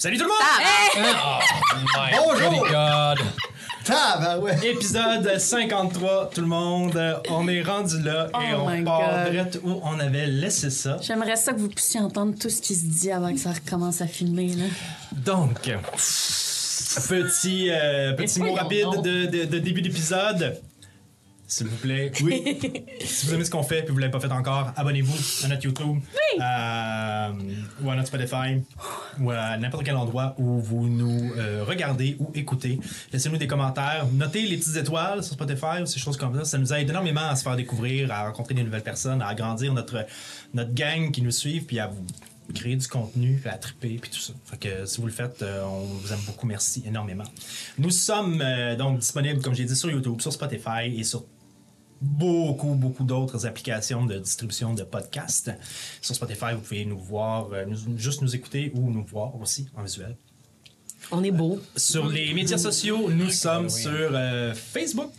Salut tout le monde! My Bonjour! bloody God. Tabarouette! Épisode 53, tout le monde. On est rendu là et Oh on my part God. direct où on avait laissé ça. J'aimerais ça que vous puissiez entendre tout ce qui se dit avant que ça recommence à filmer. Là. Donc, petit, euh, petit mot rapide de, de- de début d'épisode. S'il vous plaît. Oui. si vous aimez ce qu'on fait et vous ne l'avez pas fait encore, abonnez-vous à notre YouTube euh, ou à notre Spotify ou à n'importe quel endroit où vous nous euh, regardez ou écoutez. Laissez-nous des commentaires. Notez les petites étoiles sur Spotify ou ces choses comme ça. Ça nous aide énormément à se faire découvrir, à rencontrer des nouvelles personnes, à agrandir notre, notre gang qui nous suivent puis à vous créer du contenu, puis à triper, puis tout ça. Fait que si vous le faites, euh, on vous aime beaucoup. Merci énormément. Nous sommes euh, donc disponibles, comme j'ai dit, sur YouTube, sur Spotify et sur beaucoup, beaucoup d'autres applications de distribution de podcasts. Sur Spotify, vous pouvez nous voir, euh, nous- juste nous écouter ou nous voir aussi en visuel. On est beau. Sur les médias sociaux, nous sommes sur euh, Facebook,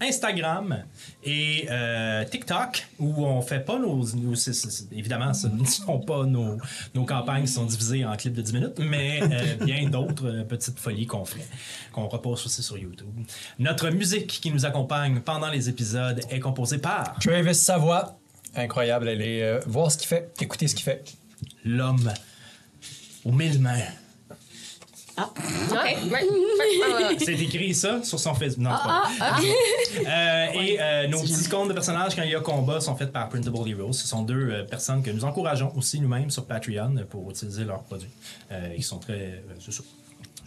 Instagram et euh, TikTok, où on fait pas nos. nos- c'est- c'est- c'est- évidemment, ce ne sont pas nos, nos campagnes qui sont divisées en clips de 10 minutes, mais euh, bien d'autres euh, petites folies qu'on fait, qu'on repose aussi sur YouTube. Notre musique qui nous accompagne pendant les épisodes est composée par Travis Savoie. Incroyable. Allez euh, voir ce qu'il fait. Écoutez ce qu'il fait. l'homme aux mille mains. Ah, C'est écrit ça sur son Facebook. Non, c'est pas vrai. Euh, et euh, nos petits comptes de personnages quand il y a combat sont faits par Printable Heroes. Ce sont deux euh, personnes que nous encourageons aussi nous-mêmes sur Patreon pour utiliser leurs produits. Euh, ils sont très. euh. C'est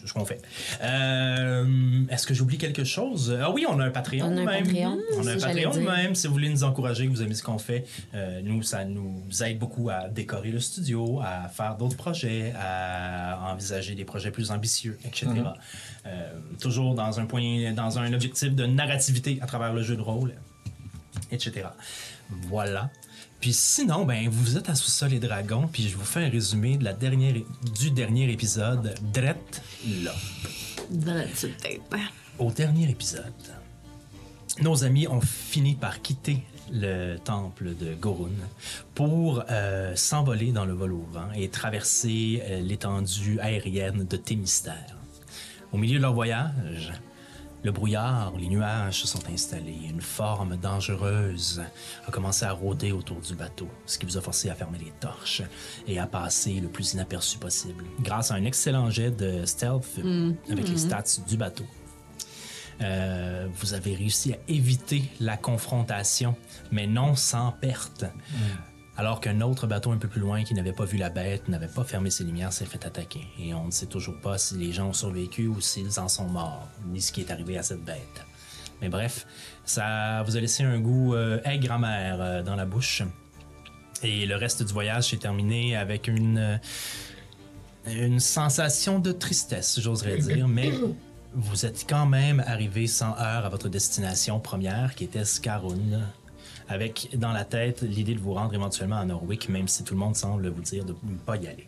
ce qu'on fait. Euh, Est-ce que j'oublie quelque chose? Ah oui, on a un Patreon On a un nous-mêmes. Patreon, On a un Patreon nous-mêmes. Si vous voulez nous encourager, que vous aimez ce qu'on fait, euh, nous, ça nous aide beaucoup à décorer le studio, à faire d'autres projets, à envisager des projets plus ambitieux, etc. Euh, toujours dans un point, dans un objectif de narrativité à travers le jeu de rôle, etc. Voilà. Puis sinon, ben, vous êtes à Sous-Sol et Dragons, puis je vous fais un résumé de la dernière, du dernier épisode, Drette là. Au dernier épisode, nos amis ont fini par quitter le temple de Gorun pour euh, s'envoler dans le vol au vent et traverser euh, l'étendue aérienne de Thémistère. Au milieu de leur voyage, le brouillard, les nuages se sont installés. Une forme dangereuse a commencé à rôder autour du bateau, ce qui vous a forcé à fermer les torches et à passer le plus inaperçu possible, grâce à un excellent jet de stealth avec les stats du bateau. Euh, vous avez réussi à éviter la confrontation, mais non sans perte. Alors qu'un autre bateau un peu plus loin qui n'avait pas vu la bête, n'avait pas fermé ses lumières, s'est fait attaquer. Et on ne sait toujours pas si les gens ont survécu ou s'ils en sont morts, ni ce qui est arrivé à cette bête. Mais bref, ça vous a laissé un goût euh, aigre-amer euh, dans la bouche. Et le reste du voyage s'est terminé avec une, euh, sensation de tristesse, j'oserais dire, mais vous êtes quand même arrivé sans heure à votre destination première, qui était Scarun, avec dans la tête l'idée de vous rendre éventuellement à Norwick, même si tout le monde semble vous dire de ne pas y aller.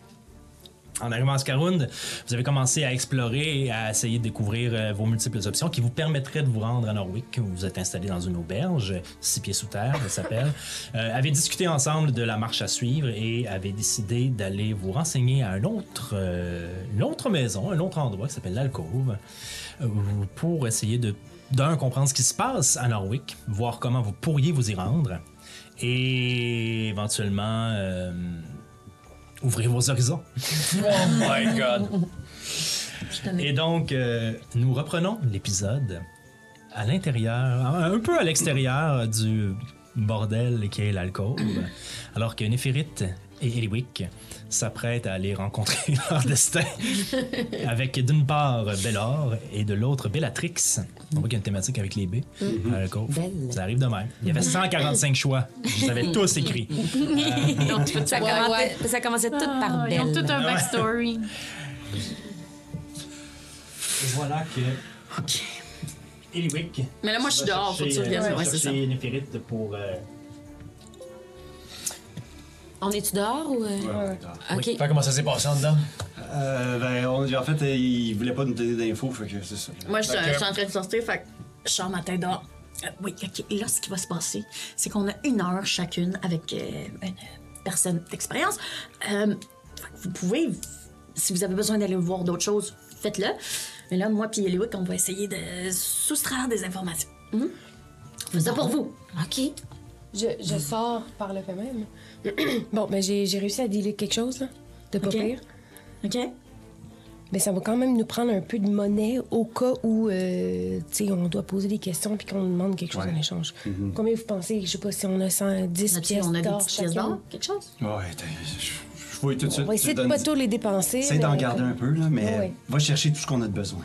En arrivant à Scarund, vous avez commencé à explorer et à essayer de découvrir euh, vos multiples options qui vous permettraient de vous rendre à Norwick. Vous vous êtes installé dans une auberge, six pieds sous terre, elle s'appelle. Euh, avez discuté ensemble de la marche à suivre et avez décidé d'aller vous renseigner à un autre, euh, une autre maison, un autre endroit qui s'appelle l'Alcove, euh, pour essayer de, d'un, comprendre ce qui se passe à Norwick, voir comment vous pourriez vous y rendre et éventuellement euh, ouvrir vos horizons. Oh my God. Et donc, euh, nous reprenons l'épisode à l'intérieur, un peu à l'extérieur du bordel qui est l'alcôve, alors que Néphérite et Eliwick s'apprêtent à aller rencontrer leur destin avec d'une part Bellor et de l'autre Bellatrix. On voit qu'il y a une thématique avec les B l'alcôve. Belle. Ça arrive de même. Il y avait 145 choix. Vous avez tous écrit. Ça, Ouais, commençait, ouais. ça commençait tout par Ah, Ils ont belle. tout un backstory. voilà que Eliwick Mais là, moi, je suis dehors. Faut que tu reviennes. euh, Ouais, c'est ça. pour... euh, On est-tu dehors ou. euh? Ok. Fait comment ça s'est passé en dedans? Euh, ben, on- en fait, euh, il voulait pas nous donner d'infos, fait que c'est ça. Moi, je suis en train de sortir, fait que je sors ma tête dehors. Euh, oui, OK. Et là, ce qui va se passer, c'est qu'on a une heure chacune avec euh, une personne d'expérience. Euh, vous pouvez si vous avez besoin d'aller voir d'autres choses, faites-le. Mais là, moi puis Eliwick, on va essayer de soustraire des informations. Mhm. Faites ça pour vous. OK. Je, je sors par le fait même. bon, ben j'ai j'ai réussi à dealer quelque chose, là, de pas Ok. pire. OK? Mais ça va quand même nous prendre un peu de monnaie au cas où, euh, tu sais, on doit poser des questions puis qu'on demande quelque chose Ouais. en échange. Combien vous pensez, je sais pas si on a 110 Là-dessus, pièces on a des d'or petites pièces chacun? d'or, quelque chose? Ouais, t'as- je, je vois tout de suite. On va essayer Tu de donnes- pas tous les dépenser. Essaye d'en mais- garder un peu, là, mais Ouais, va chercher tout ce qu'on a de besoin.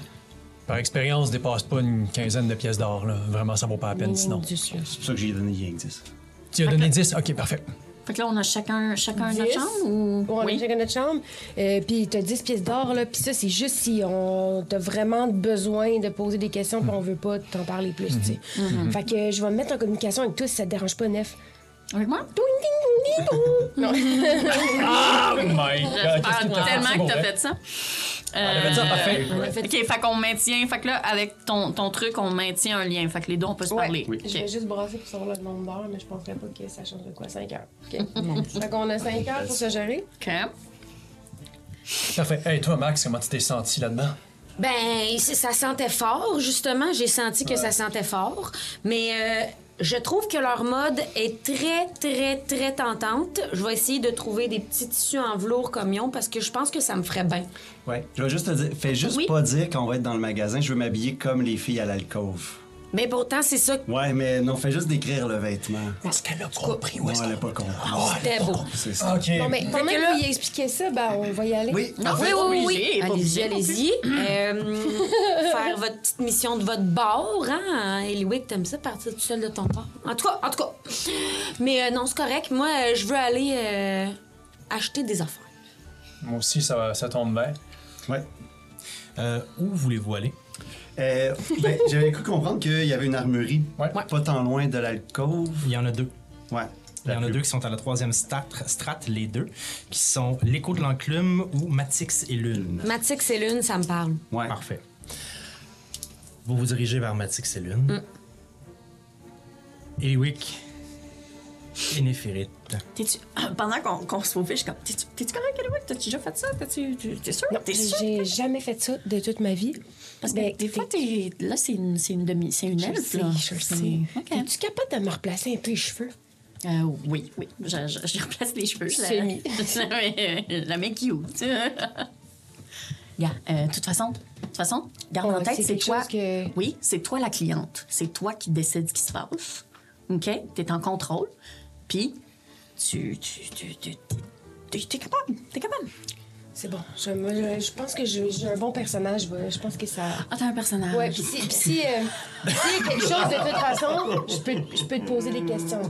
Par expérience, dépasse pas une quinzaine de pièces d'or. là. Vraiment, ça vaut pas la peine sinon. 10, là. C'est pour ça que j'ai donné rien que 10. Tu as donné 10? Ok, parfait. Fait que là, on a chacun, chacun notre 10. chambre ou? Ouais, on a chacun notre chambre. Euh, puis t'as 10 pièces d'or, là. Puis ça, c'est juste si on a vraiment besoin de poser des questions puis on veut pas t'en parler plus, tu sais. Fait que je vais me mettre en communication avec toi si ça te dérange pas, Nef. Avec moi? Ding, ding, ding, ding. Non. Oh my god! J'espère qu'est-ce que t'as tellement fait que t'as fait ça. Fait ça, parfait. On a fait OK, fait qu'on maintient. Fait que là, avec ton, ton truc, on maintient un lien. Fait que les deux, on peut se Ouais. parler. Oui. OK. Je vais juste brasser pour savoir le nombre d'heures, mais je penserais pas que ça change de quoi, 5 heures. OK. fait qu'on a 5 heures pour se gérer. OK. Parfait. Hey, toi, Max, comment tu t'es senti là-dedans? Ben, ça sentait fort, justement. J'ai senti que ça sentait fort. Mais euh, je trouve que leur mode est très, très, très tentante. Je vais essayer de trouver des petits tissus en velours comme ils ont parce que je pense que ça me ferait bien. Ouais. Je vais juste te dire, fais juste Oui. pas dire qu'on va être dans le magasin, je veux m'habiller comme les filles à l'alcôve. Mais pourtant, c'est ça. Ouais, mais non, fais juste décrire le vêtement. Est-ce qu'elle a compris Non, est-ce elle a qu'on... pas compris. C'était beau. C'est ça. Ok. Bon, mais pendant que vous y expliquez ça, ben, on va y aller. Oui, Non, parfait. Oui, oui, oui, Allez-y, allez-y. Euh, faire votre petite mission de votre bord, hein? Eliwick, t'aimes ça, partir tout seul de ton bord? En tout cas, en tout cas. Mais euh, non, c'est correct. Moi, euh, je veux aller euh, acheter des affaires. Moi aussi, ça, ça tombe bien. Ouais. Euh, où voulez-vous aller? Euh, ben, J'avais cru comprendre qu'il y avait une armurerie Ouais. pas tant loin de l'alcôve. Il y en a deux. Ouais. Il y en a deux qui sont à la troisième strate, strate, les deux, qui sont l'écho de l'enclume ou Matix et Lune. Matix et Lune, ça me parle. Ouais. Parfait. Vous vous dirigez vers Matix et Lune. Eliwick et Néphérite. Pendant qu'on se faufile, je suis comme. T'es-tu correct, Eliwick? T'as-tu déjà fait ça? T'es sûr? Non, T'es sûr? j'ai jamais fait ça de toute ma vie. Parce que Ben, des fois, t'es. Là, c'est une, c'est une demi. C'est une Je elfe, sais, là. je C'est- sais. OK. Es-tu capable de me replacer un peu les cheveux? Euh, oui, oui. Je, je, je replace les cheveux. Semi. la mets cute. Gars, euh, de toute façon, de toute façon, garde Ouais, en tête, c'est toi. que- Oui, c'est toi la cliente. C'est toi qui décide ce qui se passe. OK? T'es en contrôle. Puis, tu. Tu. Tu. Tu. T'es capable. T'es capable. C'est bon. Je, moi, je, je pense que j'ai un bon personnage. Je pense que ça. Ah, t'as un personnage. Ouais, puis si, puis si, euh, a quelque chose de toute façon, je peux, je peux te poser des questions.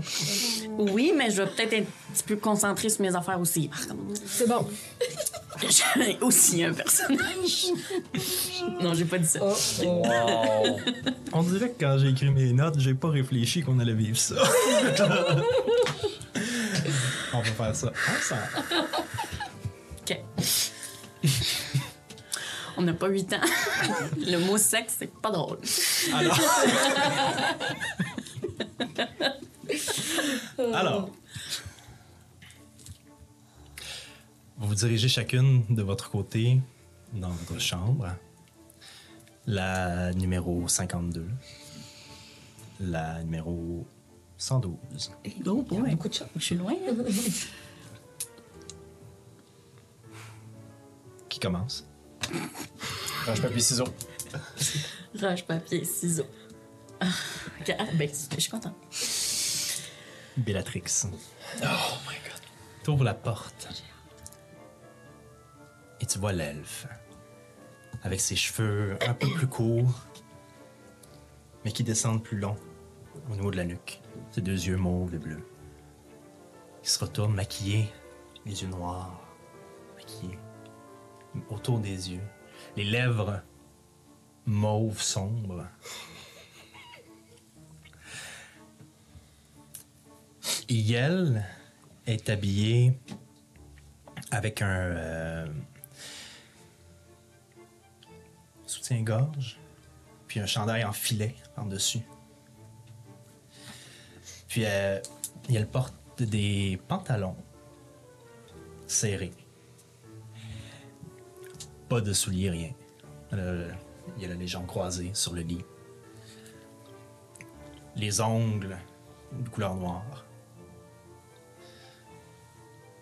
Oui, mais je vais peut-être être un petit peu concentrée sur mes affaires aussi, par contre. C'est bon. J'ai aussi un personnage. non, j'ai pas dit ça. Oh, oh. On dirait que quand j'ai écrit mes notes, j'ai pas réfléchi qu'on allait vivre ça. On va faire ça ensemble. On n'a pas 8 ans. Le mot sexe, c'est pas drôle. Alors, vous vous dirigez chacune de votre côté dans votre chambre. La numéro 52. La numéro 112. Oh, boy. beaucoup de choses. Je suis loin. hein. Qui commence? Range papier ciseaux. Roche, papier, ciseaux. Ah. Ah, ben, je suis contente. Bellatrix. Oh my god. T'ouvres la porte. Et tu vois l'elfe. Avec ses cheveux un peu plus courts, mais qui descendent plus long au niveau de la nuque. Ses deux yeux mauves et bleus. Il se retourne maquillé, les yeux noirs, maquillés, autour des yeux, les lèvres mauves sombres. Yel est habillée avec un euh, soutien-gorge, puis un chandail en filet en dessus. Puis euh, elle porte des pantalons serrés. Pas de souliers, rien. Euh, Il y a la légende croisée sur le lit. Les ongles de couleur noire.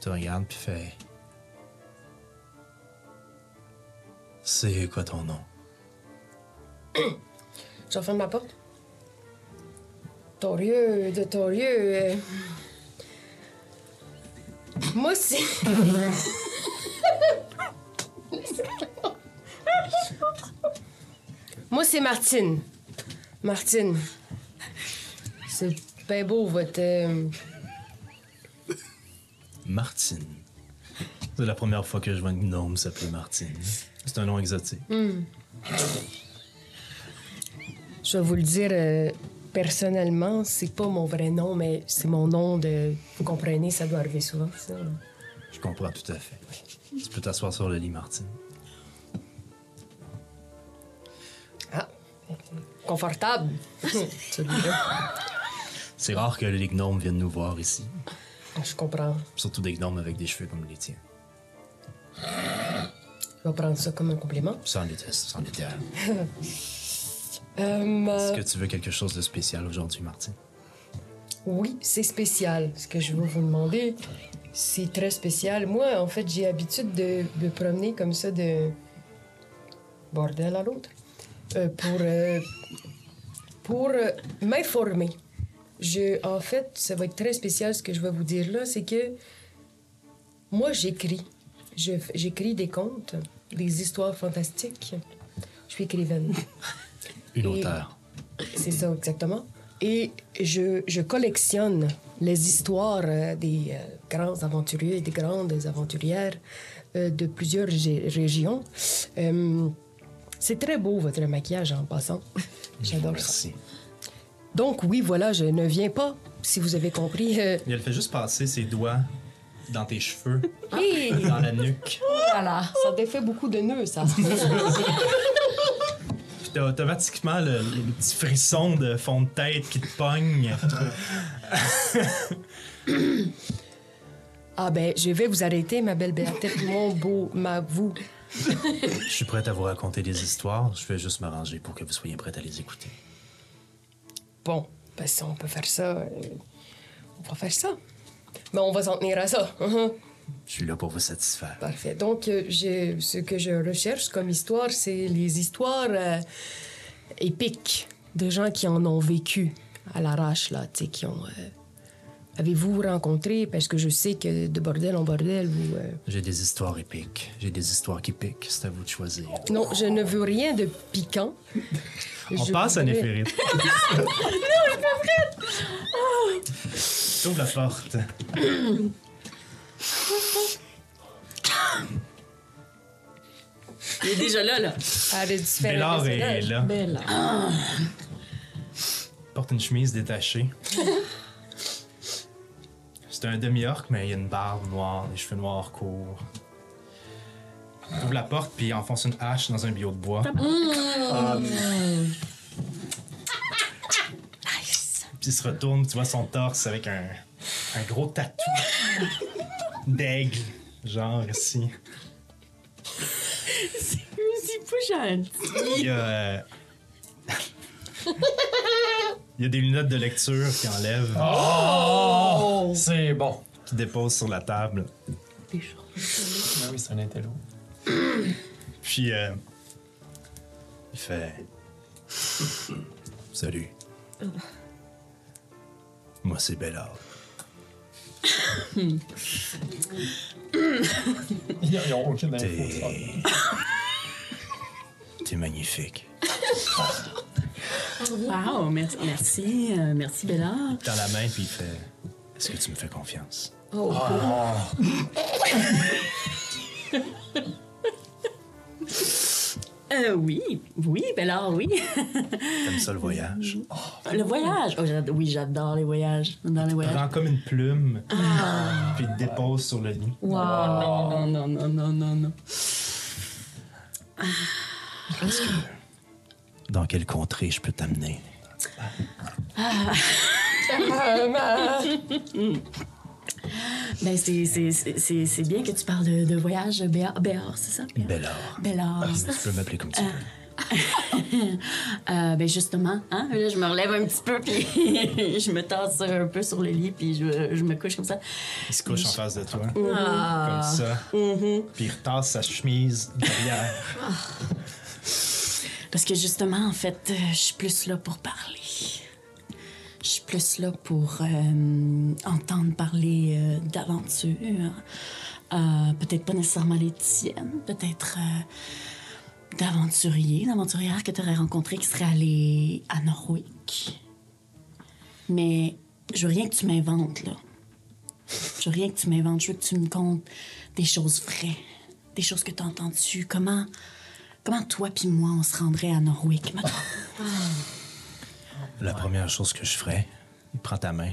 Tu regardes puis fais. C'est quoi ton nom? Je referme ma porte. Torieux, de Torieux. euh, Moi, c'est. Moi, c'est Martine. Martine. C'est bien beau, votre. euh, Martine. C'est la première fois que je vois une gnome s'appeler Martine. C'est un nom exotique. Je vais vous le dire euh, personnellement, c'est pas mon vrai nom, mais c'est mon nom de. Vous comprenez, ça doit arriver souvent, ça. Je comprends tout à fait. Tu peux t'asseoir sur le lit, Martine. Confortable. Celui-là. C'est rare que les gnomes viennent nous voir ici. Je comprends. Surtout des gnomes avec des cheveux comme les tiens. Je vais prendre ça comme un compliment. Sans les tests, sans les terres. Euh, Est-ce que tu veux quelque chose de spécial aujourd'hui, Martine? Oui, c'est spécial. Ce que je veux vous demander, c'est très spécial. Moi, en fait, j'ai l'habitude de me promener comme ça de bordel à l'autre pour, euh, pour euh, m'informer. Je, en fait, ça va être très spécial ce que je vais vous dire là, c'est que moi, j'écris. J'écris des contes, des histoires fantastiques. Je suis écrivaine. Une auteure. C'est ça, exactement. Et je, je collectionne les histoires euh, des euh, grands aventuriers et des grandes aventurières euh, de plusieurs ré- régions. Euh, c'est très beau, votre maquillage, en passant. J'adore ça. Merci. Donc, oui, voilà, je ne viens pas, si vous avez compris. euh, Et elle fait juste passer ses doigts dans tes cheveux, Hi! dans la nuque. Voilà, ça défait beaucoup de nœuds, ça. Puis t'as automatiquement le, le petit frisson de fond de tête qui te pogne. ah ben, je vais vous arrêter, ma belle Béatrice, mon beau, ma vous. Je suis prête à vous raconter des histoires. Je vais juste m'arranger pour que vous soyez prête à les écouter. Bon, ben si on peut faire ça, euh, on va faire ça. Mais on va s'en tenir à ça. Mhm. Je suis là pour vous satisfaire. Parfait. Donc, euh, j'ai- ce que je recherche comme histoire, c'est les histoires euh, épiques de gens qui en ont vécu à l'arrache, là, tu sais, qui ont... euh, Avez-vous rencontré, parce que je sais que de bordel en bordel, vous... euh, J'ai des histoires épiques. J'ai des histoires qui piquent. C'est à vous de choisir. Non, je ne veux rien de piquant. On Je passe à Néphérite. non, je suis pas prête! Ouvre la porte. Il est déjà là, là. Ah, de différents Bélard est là. Porte une chemise détachée. C'est un demi-orc, mais il a une barbe noire, des cheveux noirs courts. Il ouvre la porte, puis il enfonce une hache dans un bio de bois. Puis il se retourne, tu vois son torse avec un, un gros tatou d'aigle, genre ici. C'est pas gentil. Il y a. euh, il y a des lunettes de lecture qui enlèvent, C'est bon. qui déposent sur la table. Ben oui, c'est un intello. Puis, euh, il fait. Salut. Moi, c'est Bellard. Ils ils ont aucune info. T'es magnifique. Wow, merci, merci, euh, merci Bella. Dans la main, puis il fait. Est-ce que tu me fais confiance? Euh, oui, oui, Bella, oui. T'aimes ça le voyage? Le voyage? Oh, j'ad- oui, j'adore les voyages. Dans les voyages. Prends comme une plume, puis il te dépose sur le lit. Wow. Non, non, non, non, non, non. Dans quelle contrée je peux t'amener? Ben, c'est- c'est- c'est c'est- c'est bien que tu parles de, de voyage Béar, Béar, c'est ça? Béar? Bellard. Bellard. Tu peux m'appeler comme tu veux. Euh, ben justement, hein, là, je me relève un petit peu, puis je me tasse un peu sur le lit, puis je, je me couche comme ça. Il se couche en face de toi. Ah. Comme ça. Puis il retasse sa chemise derrière. Parce que justement, en fait, euh, je suis plus là pour parler. Je suis plus là pour euh, entendre parler euh, d'aventures. Peut-être pas nécessairement les tiennes, peut-être d'aventuriers, d'aventurières que tu aurais rencontrés qui seraient allés à Norwick. Mais je veux rien que tu m'inventes, là. Je veux rien que tu m'inventes. Je veux que tu me contes des choses vraies, des choses que tu as entendues. Comment, comment toi puis moi, on se rendrait à Norwick, maintenant? La première chose que je ferais, il prend ta main,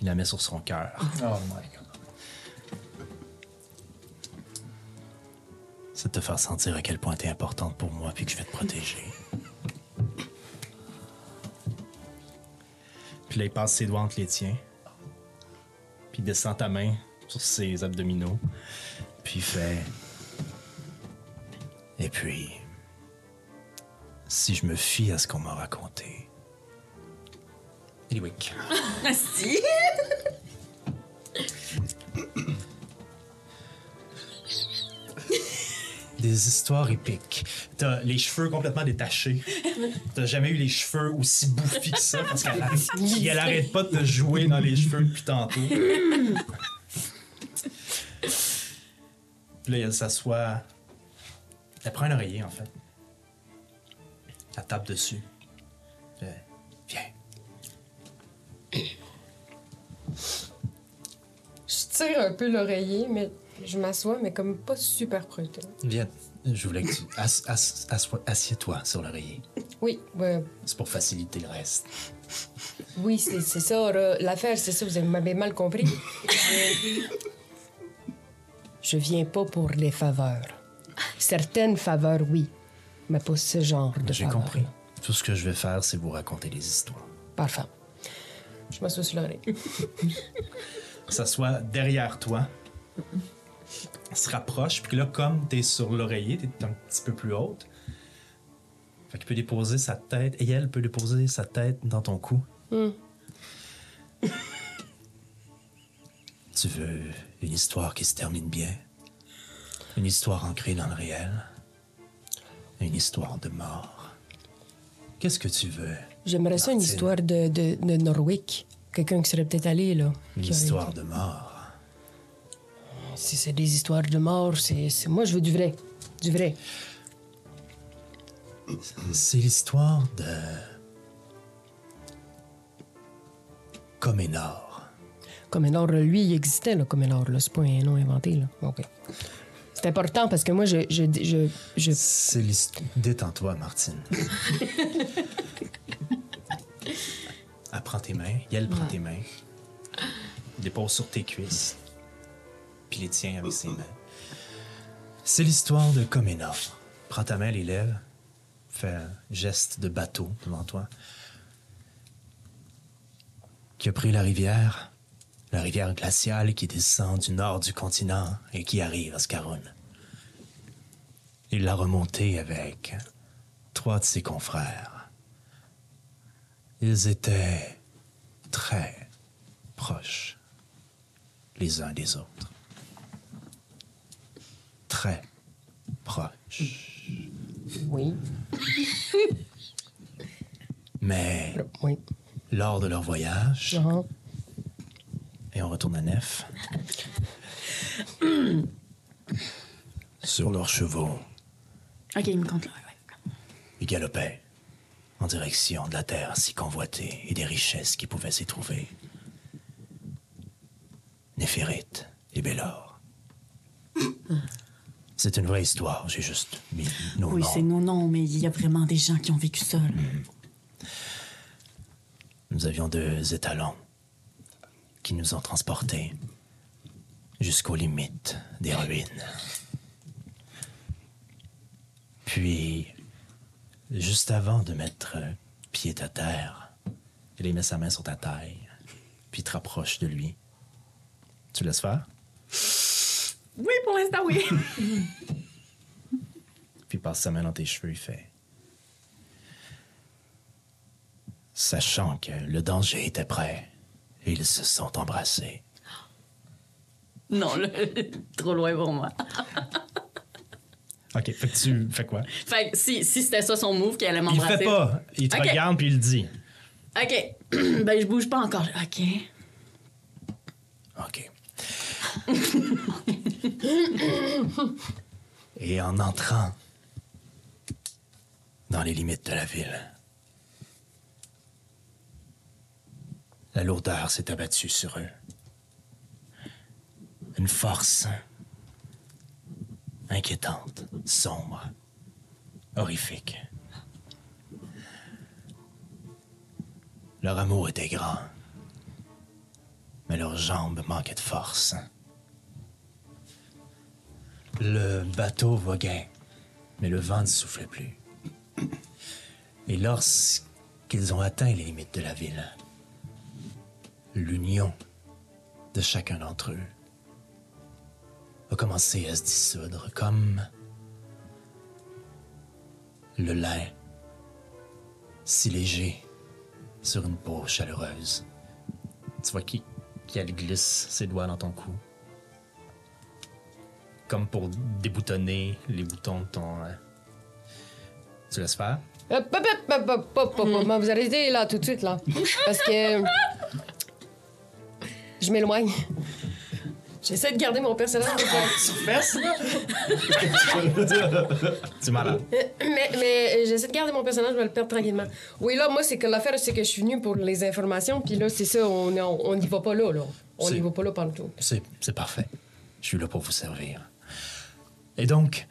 il la met sur son cœur. Oh my god. C'est de te faire sentir à quel point t'es importante pour moi puis que je vais te protéger. Puis là, il passe ses doigts entre les tiens. Puis il descend ta main sur ses abdominaux. Puis il fait. Et puis. Si je me fie à ce qu'on m'a raconté. Eliwick. si! Des histoires épiques. T'as les cheveux complètement détachés. T'as jamais eu les cheveux aussi bouffis que ça parce qu'elle arrête, elle arrête pas de te jouer dans les cheveux depuis tantôt. Puis là, elle s'assoit. Elle prend un oreiller, en fait. Elle tape dessus. Fait, Viens. Je tire un peu l'oreiller, mais je m'assois, mais comme pas super prête. Viens. Je voulais que tu. Assieds-toi sur l'oreiller. Oui, ouais, C'est pour faciliter le reste. oui, c'est c'est ça. L'affaire, c'est ça, vous avez- m'avez mal compris. Euh, Je viens pas pour les faveurs. Certaines faveurs, oui, mais pas ce genre de J'ai faveurs. compris. Tout ce que je vais faire, c'est vous raconter des histoires. Parfait. Je m'assois sur l'oreille. s'assoit derrière toi, se rapproche, puis là, comme t'es sur l'oreiller, t'es un petit peu plus haute, fait qu'il peut déposer sa tête, et elle peut déposer sa tête dans ton cou. Tu veux une histoire qui se termine bien? Une histoire ancrée dans le réel? Une histoire de mort? Qu'est-ce que tu veux? J'aimerais ça une histoire de, de, de Norwick. Quelqu'un qui serait peut-être allé, là. Une aurait- histoire de mort. Si c'est des histoires de mort, c'est... c'est- Moi, je veux du vrai. Du vrai. C'est l'histoire de. Comenor. Comenor, lui, il existait, là, Comenor. Là. C'est pas un nom inventé, là. OK. C'est important parce que moi, je... je, je, je- C'est l'histoire. Détends-toi, Martine. Elle prend tes mains, elle prend tes mains, dépose sur tes cuisses, puis les tient avec ses mains. C'est l'histoire de Comenor. Prends ta main, les lèvres, fais un geste de bateau devant toi. Qui a pris la rivière, la rivière glaciale qui descend du nord du continent et qui arrive à Scarun. Il l'a remontée avec trois de ses confrères. Ils étaient très proches les uns des autres. Très proches. Oui. Mais Oui. lors de leur voyage, Ah. Et on retourne à Nef, sur leurs chevaux, Ok, il me compte là. ouais. Ils galopaient en direction de la terre si convoitée et des richesses qui pouvaient s'y trouver. Néphérite et Bélor. C'est une vraie histoire, j'ai juste mis nos Oui, noms. c'est non, non, mais il y a vraiment des gens qui ont vécu ça. là. Nous avions deux étalons qui nous ont transportés jusqu'aux limites des ruines. Puis, juste avant de mettre pied à terre, il met sa main sur ta taille, puis te rapproche de lui. Tu laisses faire? Oui, pour l'instant, oui. Puis passe sa main dans tes cheveux, il fait. Sachant que le danger était prêt, ils se sont embrassés. non, là, trop loin pour moi. Ok, fait que tu fais quoi? Fait que si, si c'était ça son move, qu'elle allait Il m'embrasser. fait pas. Il te regarde puis il dit. OK. ben, je bouge pas encore. OK. OK. Et en entrant dans les limites de la ville, la lourdeur s'est abattue sur eux. Une force inquiétante, sombre, horrifique. Leur amour était grand, mais leurs jambes manquaient de force. Le bateau voguait, mais le vent ne soufflait plus. Et lorsqu'ils ont atteint les limites de la ville, l'union de chacun d'entre eux a commencé à se dissoudre comme le lin si léger sur une peau chaleureuse. Tu vois qu'elle glisse ses doigts dans ton cou. Comme pour déboutonner les boutons de ton. euh, Tu laisses faire? Hop, hop, hop. Vous arrêtez là tout de suite là. Parce que. Je m'éloigne. J'essaie de garder mon personnage. Fesse, là? Tu es malade. mais mais j'essaie de garder mon personnage, je vais le perdre tranquillement. Oui, là, moi, c'est que l'affaire, c'est que je suis venue pour les informations, puis là, c'est ça, on n'y on, n'y va pas là, là. On n'y va pas là par le tout. C'est, c'est parfait. Je suis là pour vous servir. Et donc,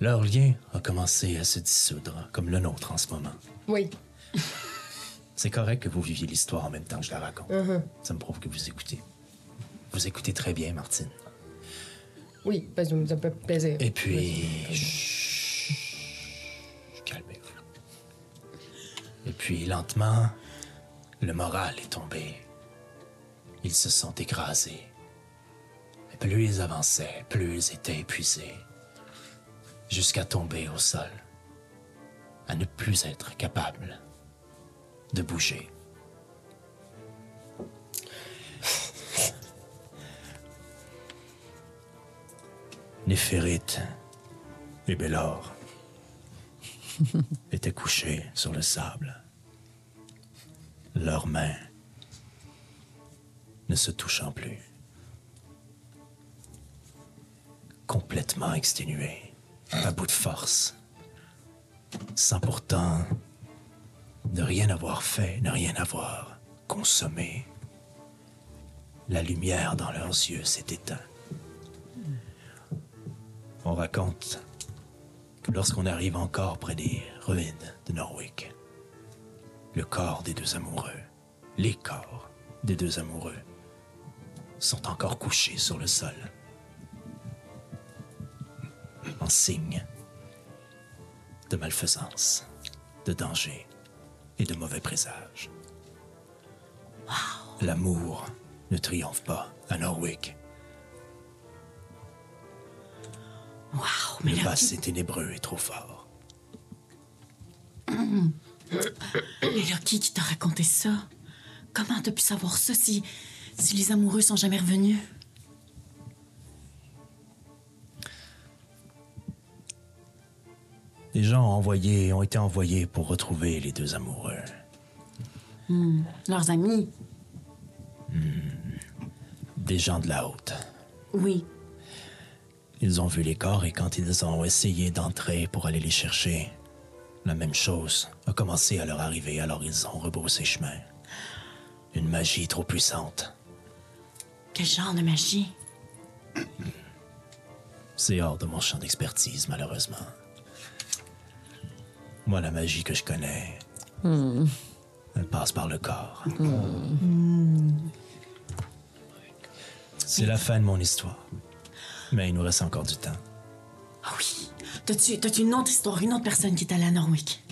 leur lien a commencé à se dissoudre, comme le nôtre en ce moment. Oui. C'est correct que vous viviez l'histoire en même temps que je la raconte. Uh-huh. Ça me prouve que vous écoutez. Vous écoutez très bien, Martine. Oui, parce que ça me fait plaisir. Et puis. Calmez-vous. Et puis, lentement, le moral est tombé. Ils se sont écrasés. Et plus ils avançaient, plus ils étaient épuisés. Jusqu'à tomber au sol. À ne plus être capables de bouger. Néphérite et Bélor étaient couchés sur le sable, leurs mains ne se touchant plus, complètement exténués, à bout de force, sans pourtant ne rien avoir fait, ne rien avoir consommé. La lumière dans leurs yeux s'est éteinte. On raconte que lorsqu'on arrive encore près des ruines de Norwick, le corps des deux amoureux, les corps des deux amoureux, sont encore couchés sur le sol, en signe de malfaisance, de danger et de mauvais présages. L'amour ne triomphe pas à Norwick. Wow, mais Le passé ténébreux est trop fort. mais là, qui qui t'a raconté ça? Comment t'as pu savoir ça si, si les amoureux sont jamais revenus? Des gens ont, envoyé, ont été envoyés pour retrouver les deux amoureux. Leurs amis? Des gens de la haute. Oui. Ils ont vu les corps et quand ils ont essayé d'entrer pour aller les chercher, la même chose a commencé à leur arriver, alors ils ont rebroussé chemin. Une magie trop puissante. Quel genre de magie? C'est hors de mon champ d'expertise, malheureusement. Moi, la magie que je connais, elle passe par le corps. C'est la fin de mon histoire. Mais il nous reste encore du temps. Ah oui. T'as-tu t'as-tu une autre histoire, une autre personne qui est allée à Norwick?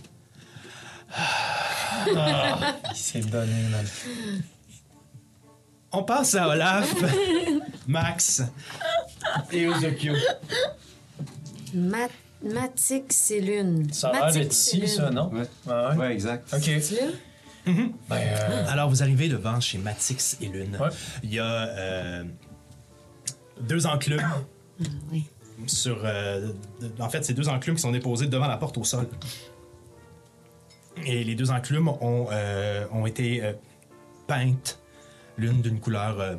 Il s'est donné, man. On passe à Olaf, Max et Ozokyo. Mathématiques, c'est lune. Ça a l'air d'être ici, lune. ça, non? Ouais. Ah ouais? Ouais, exact. Ok. Ben, euh, Alors, vous arrivez devant chez Matix et Lune. Ouais. Il y a euh, deux enclumes Oui. sur. euh, en fait, c'est deux enclumes qui sont déposées devant la porte au sol. Et les deux enclumes ont, euh, ont été euh, peintes, l'une d'une couleur euh,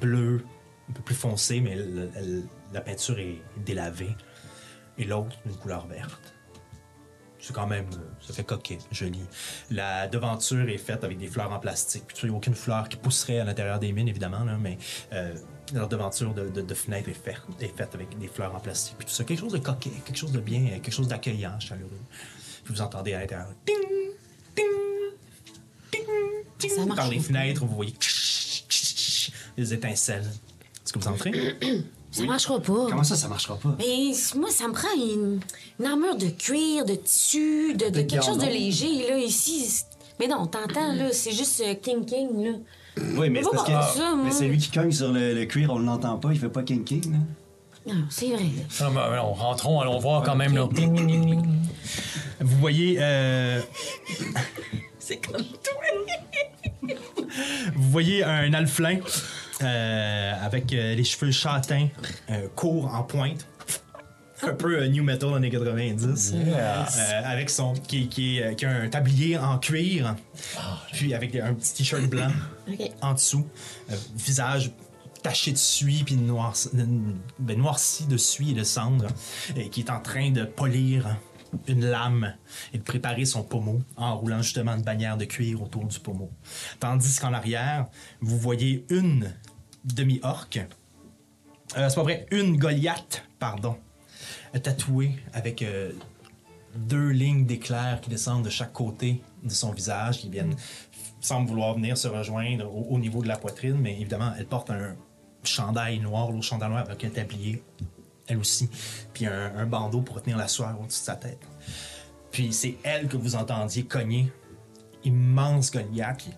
bleue, un peu plus foncée, mais elle- la peinture est délavée, et l'autre d'une couleur verte. C'est quand même, euh, ça fait coquet, joli. La devanture est faite avec des fleurs en plastique. Puis, tu sais, il n'y a aucune fleur qui pousserait à l'intérieur des mines, évidemment, là, mais euh, leur devanture de, de- de fenêtre est faite, est faite avec des fleurs en plastique. Puis tout ça, quelque chose de coquet, quelque chose de bien, quelque chose d'accueillant, chaleureux. Puis vous entendez à l'intérieur, ding, ding, ding, ding. Ça Par les fenêtres, vous voyez des étincelles. Est-ce que vous entrez? Ça marchera pas. Comment ça, ça marchera pas? Mais moi, ça me prend une, une armure de cuir, de tissu, de, quelque chose de léger, là, ici. Mais non, t'entends, là, c'est juste euh, King King, là. Oui, mais c'est parce ça, que mais c'est lui qui cogne sur le, le cuir, on l'entend pas, il fait pas king king. Là. Non, c'est vrai. non, mais, non, rentrons, allons voir quand même, là. Vous voyez. euh, C'est comme Vous voyez un alflin euh, avec euh, les cheveux châtains, euh, courts en pointe. Un peu euh, new metal années 90. Yeah. Euh, avec son. Qui, qui, euh, qui a un tablier en cuir. puis avec un petit t-shirt blanc en dessous. Euh, visage taché de suie puis noir, ben, noirci de suie et de cendre. Et qui est en train de polir une lame et de préparer son pommeau en roulant justement une bannière de cuir autour du pommeau. Tandis qu'en arrière, vous voyez une demi-orque. Euh, c'est pas vrai, une Goliath, pardon, tatouée avec euh, deux lignes d'éclairs qui descendent de chaque côté de son visage, qui viennent, semble vouloir venir se rejoindre au, au niveau de la poitrine, mais évidemment, elle porte un chandail noir, l'autre chandail noir avec un tablier, elle aussi, puis un, un bandeau pour retenir la sueur au-dessus de sa tête. Puis c'est elle que vous entendiez cogner, immense Goliath qui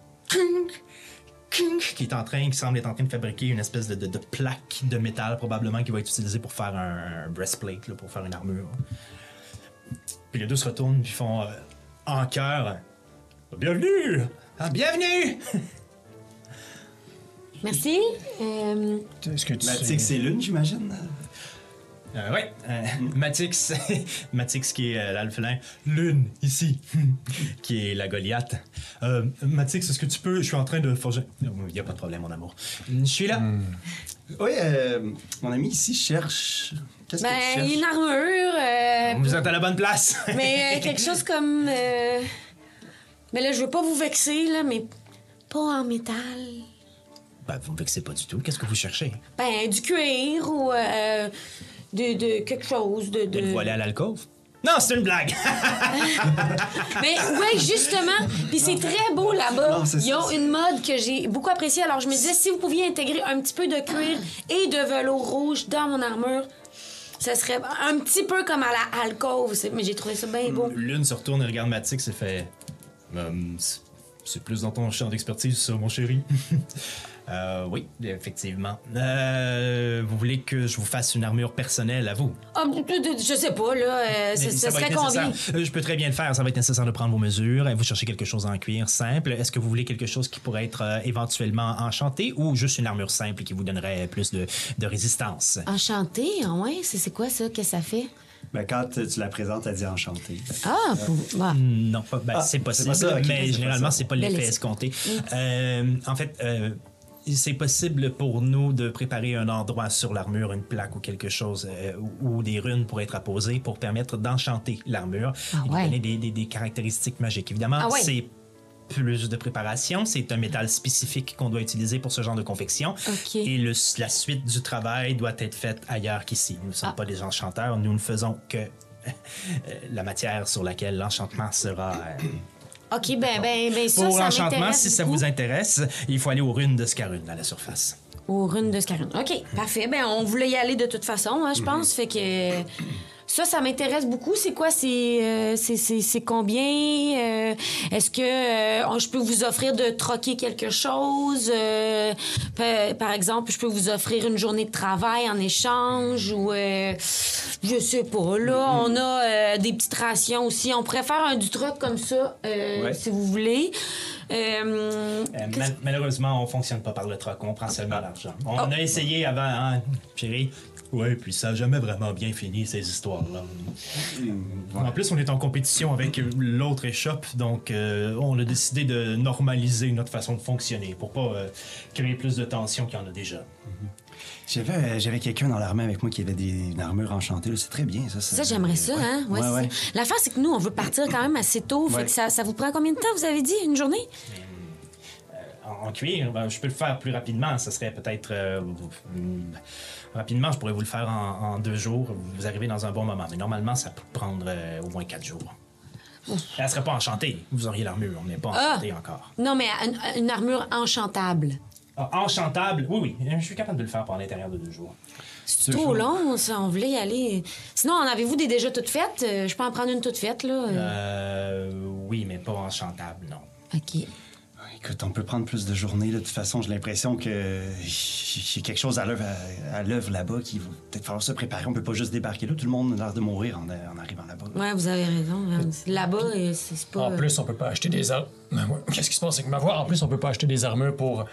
qui est en train, qui semble être en train de fabriquer une espèce de, de- de plaque de métal probablement qui va être utilisée pour faire un, un breastplate, là, pour faire une armure. Puis les deux se retournent puis font euh, en chœur Bienvenue! Ah, bienvenue! Merci. Euh, Est-ce que tu Matix, c'est lune, j'imagine. Euh, ouais, euh, Matix, Matix qui est euh, l'alphelin, Lune, ici, qui est la Goliath. Euh, Matix, est-ce que tu peux, je suis en train de forger. Il n'y a pas de problème, mon amour. Je suis là. Oui, euh, mon ami ici cherche. Qu'est-ce que tu ben, cherches? une armure, euh, Vous êtes à la bonne place. mais euh, quelque chose comme... euh, Mais là, je veux pas vous vexer, là, mais pas en métal. Ben, vous me vexez pas du tout. Qu'est-ce que vous cherchez? Ben, du cuir ou euh, de, de quelque chose de... de... De le voiler à l'alcôve? Non, c'est une blague! Mais ouais, justement. Puis c'est très beau là-bas. Ils ont une mode que j'ai beaucoup appréciée. Alors je me disais, si vous pouviez intégrer un petit peu de cuir et de velours rouge dans mon armure, ça serait un petit peu comme à la alcôve. Mais j'ai trouvé ça bien beau. Lune se retourne et regarde fait. Euh, c'est- c'est plus dans ton champ d'expertise, ça, mon chéri. Euh, oui, effectivement. Euh, vous voulez que je vous fasse une armure personnelle à vous? Ah, je sais pas, là. euh, ce va serait combien? Euh, Je peux très bien le faire. Ça va être nécessaire de prendre vos mesures. Vous cherchez quelque chose en cuir simple. Est-ce que vous voulez quelque chose qui pourrait être euh, éventuellement enchanté ou juste une armure simple qui vous donnerait plus de, de résistance? Enchanté, ah ouais? C'est quoi ça? Qu'est-ce que ça fait? Ben, quand tu la présentes, elle dit enchanté. Ah, pour... bah. Non, pas- ben, Ah, c'est possible, pas ça, mais pas généralement, ça. c'est pas Ben, l'effet escompté. Euh, en fait, euh, c'est possible pour nous de préparer un endroit sur l'armure, une plaque ou quelque chose, euh, ou, ou des runes pour être apposées pour permettre d'enchanter l'armure Ah et ouais. donner des, des- des caractéristiques magiques. Évidemment, Ah ouais. c'est plus de préparation. C'est un métal spécifique qu'on doit utiliser pour ce genre de confection. Et le- la suite du travail doit être faite ailleurs qu'ici. Nous ne sommes Ah. pas des enchanteurs. Nous ne faisons que euh, la matière sur laquelle l'enchantement sera. OK, ben, ben, ben, ça, pour l'enchantement, si ça beaucoup. vous intéresse, il faut aller aux runes de Scarune à la surface. Aux runes de Scarune. OK, parfait. Ben, on voulait y aller de toute façon, hein, je pense. Fait que Ça, ça m'intéresse beaucoup. C'est quoi? C'est euh, c'est- combien? Euh, Est-ce que euh, je peux vous offrir de troquer quelque chose? Pa- par exemple, je peux vous offrir une journée de travail en échange ou... je sais pas. Là, on a des petites rations aussi. On pourrait faire un du troc comme ça, euh, Ouais. si vous voulez. Euh, mal- malheureusement, on fonctionne pas par le troc, on prend seulement l'argent. On Oh. a essayé avant, hein, chérie. Ouais, puis ça a jamais vraiment bien fini, ces histoires-là. En plus, on est en compétition avec l'autre échoppe, donc euh, on a décidé de normaliser notre façon de fonctionner pour pas euh, créer plus de tension qu'il y en a déjà. J'avais, euh, j'avais quelqu'un dans l'armée avec moi qui avait des, une armure enchantée. là. C'est très bien, ça. Ça, j'aimerais ça, hein? Ouais, Ouais, c'est ouais. ça. L'affaire, c'est que nous, on veut partir quand même assez tôt. Fait Ouais. que ça, ça vous prend combien de temps, vous avez dit? Une journée? En, en cuir, ben, je peux le faire plus rapidement. Ça serait peut-être. euh, mm, rapidement, je pourrais vous le faire en, en deux jours. Vous arrivez dans un bon moment. Mais normalement, ça peut prendre euh, au moins quatre jours. Elle serait pas enchantée. Vous auriez l'armure. On n'est pas Ah! enchanté encore. Non, mais une, une armure enchantable. Ah, enchantable, oui, oui. Je suis capable de le faire par l'intérieur de deux jours. C'est trop long, ça. On voulait y aller. Sinon, en avez-vous des déjà toutes faites? Euh, Je peux en prendre une toute faite, là. Euh, oui, mais pas enchantable, non. OK. Écoute, on peut prendre plus de journées. là. De toute façon, j'ai l'impression que j'ai quelque chose à l'œuvre là-bas qui va peut-être falloir se préparer. On peut pas juste débarquer là. Tout le monde a l'air de mourir en, en arrivant là-bas. Ouais, vous avez raison. Là-bas, euh, c'est pas. En plus, on peut pas acheter des armes. Qu'est-ce qui se passe avec ma voix? En plus, on peut pas acheter des armures pour.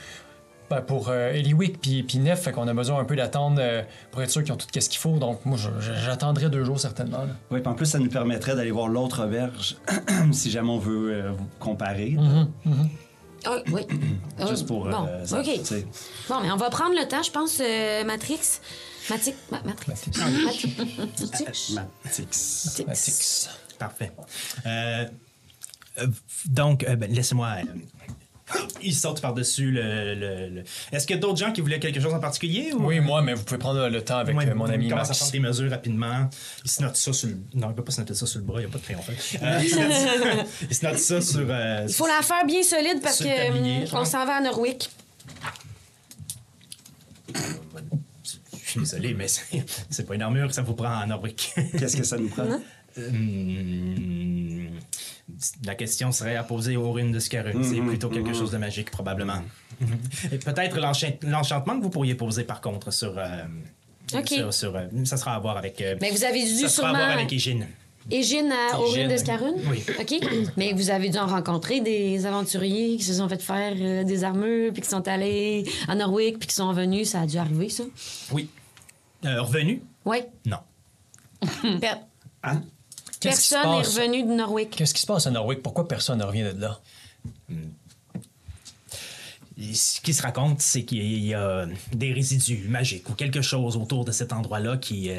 ben, pour euh, Eliwick puis, puis Nef, fait qu'on a besoin un peu d'attendre euh, pour être sûr qu'ils ont tout ce qu'il faut. Donc, moi, j'attendrai deux jours certainement. là. Oui, puis en plus, ça nous permettrait d'aller voir l'autre auberge si jamais on veut euh, vous comparer. Ah, oui. Ah, Juste pour. Bon, euh, ça, OK. Bon, mais on va prendre le temps, je pense, euh, Matrix. Matrix. Ma- Matrix. Matrix. Matrix. Matix. Matix. Parfait. Euh, euh, donc, euh, ben, laissez-moi. Euh, il saute par-dessus le. le- le- Est-ce qu'il y a d'autres gens qui voulaient quelque chose en particulier? Ou... Oui, moi, mais vous pouvez prendre le temps avec Ouais, euh, mon ami il commence à Max. prendre des mesures rapidement. Il se note ça sur le. Non, il peut pas se noter ça sur le bras, il n'y a pas de crayon fait. Euh, il, se note... il se note ça sur. euh, Il faut la faire bien solide parce Sur que tablier, hum, genre. on s'en va à Norwick. Je suis désolé, mais c'est c'est pas une armure que ça vous prend en Norwick. Qu'est-ce que ça nous prend? Hum, La question serait à poser aux runes de Scarun. C'est plutôt quelque chose de magique, probablement. Et peut-être l'enchant- l'enchantement que vous pourriez poser, par contre, sur. euh, OK. sur- sur, euh, ça sera à voir avec. euh, Mais vous avez dû ça sera à sûrement. voir avec Égine. Égine à Aurine Égine, d'Escarune? oui. OK. Mais vous avez dû en rencontrer des aventuriers qui se sont fait faire euh, des armures, puis qui sont allés à Norwick, puis qui sont venus. Ça a dû arriver, ça? Oui. Euh, revenu? Oui. Non. Per- Hein? Qu'est-ce qui se Personne n'est passe? revenu de Norwick. Qu'est-ce qui se passe à Norwick? Pourquoi personne ne revient de là? Et Ce qui se raconte, c'est qu'il y a des résidus magiques ou quelque chose autour de cet endroit-là qui, euh,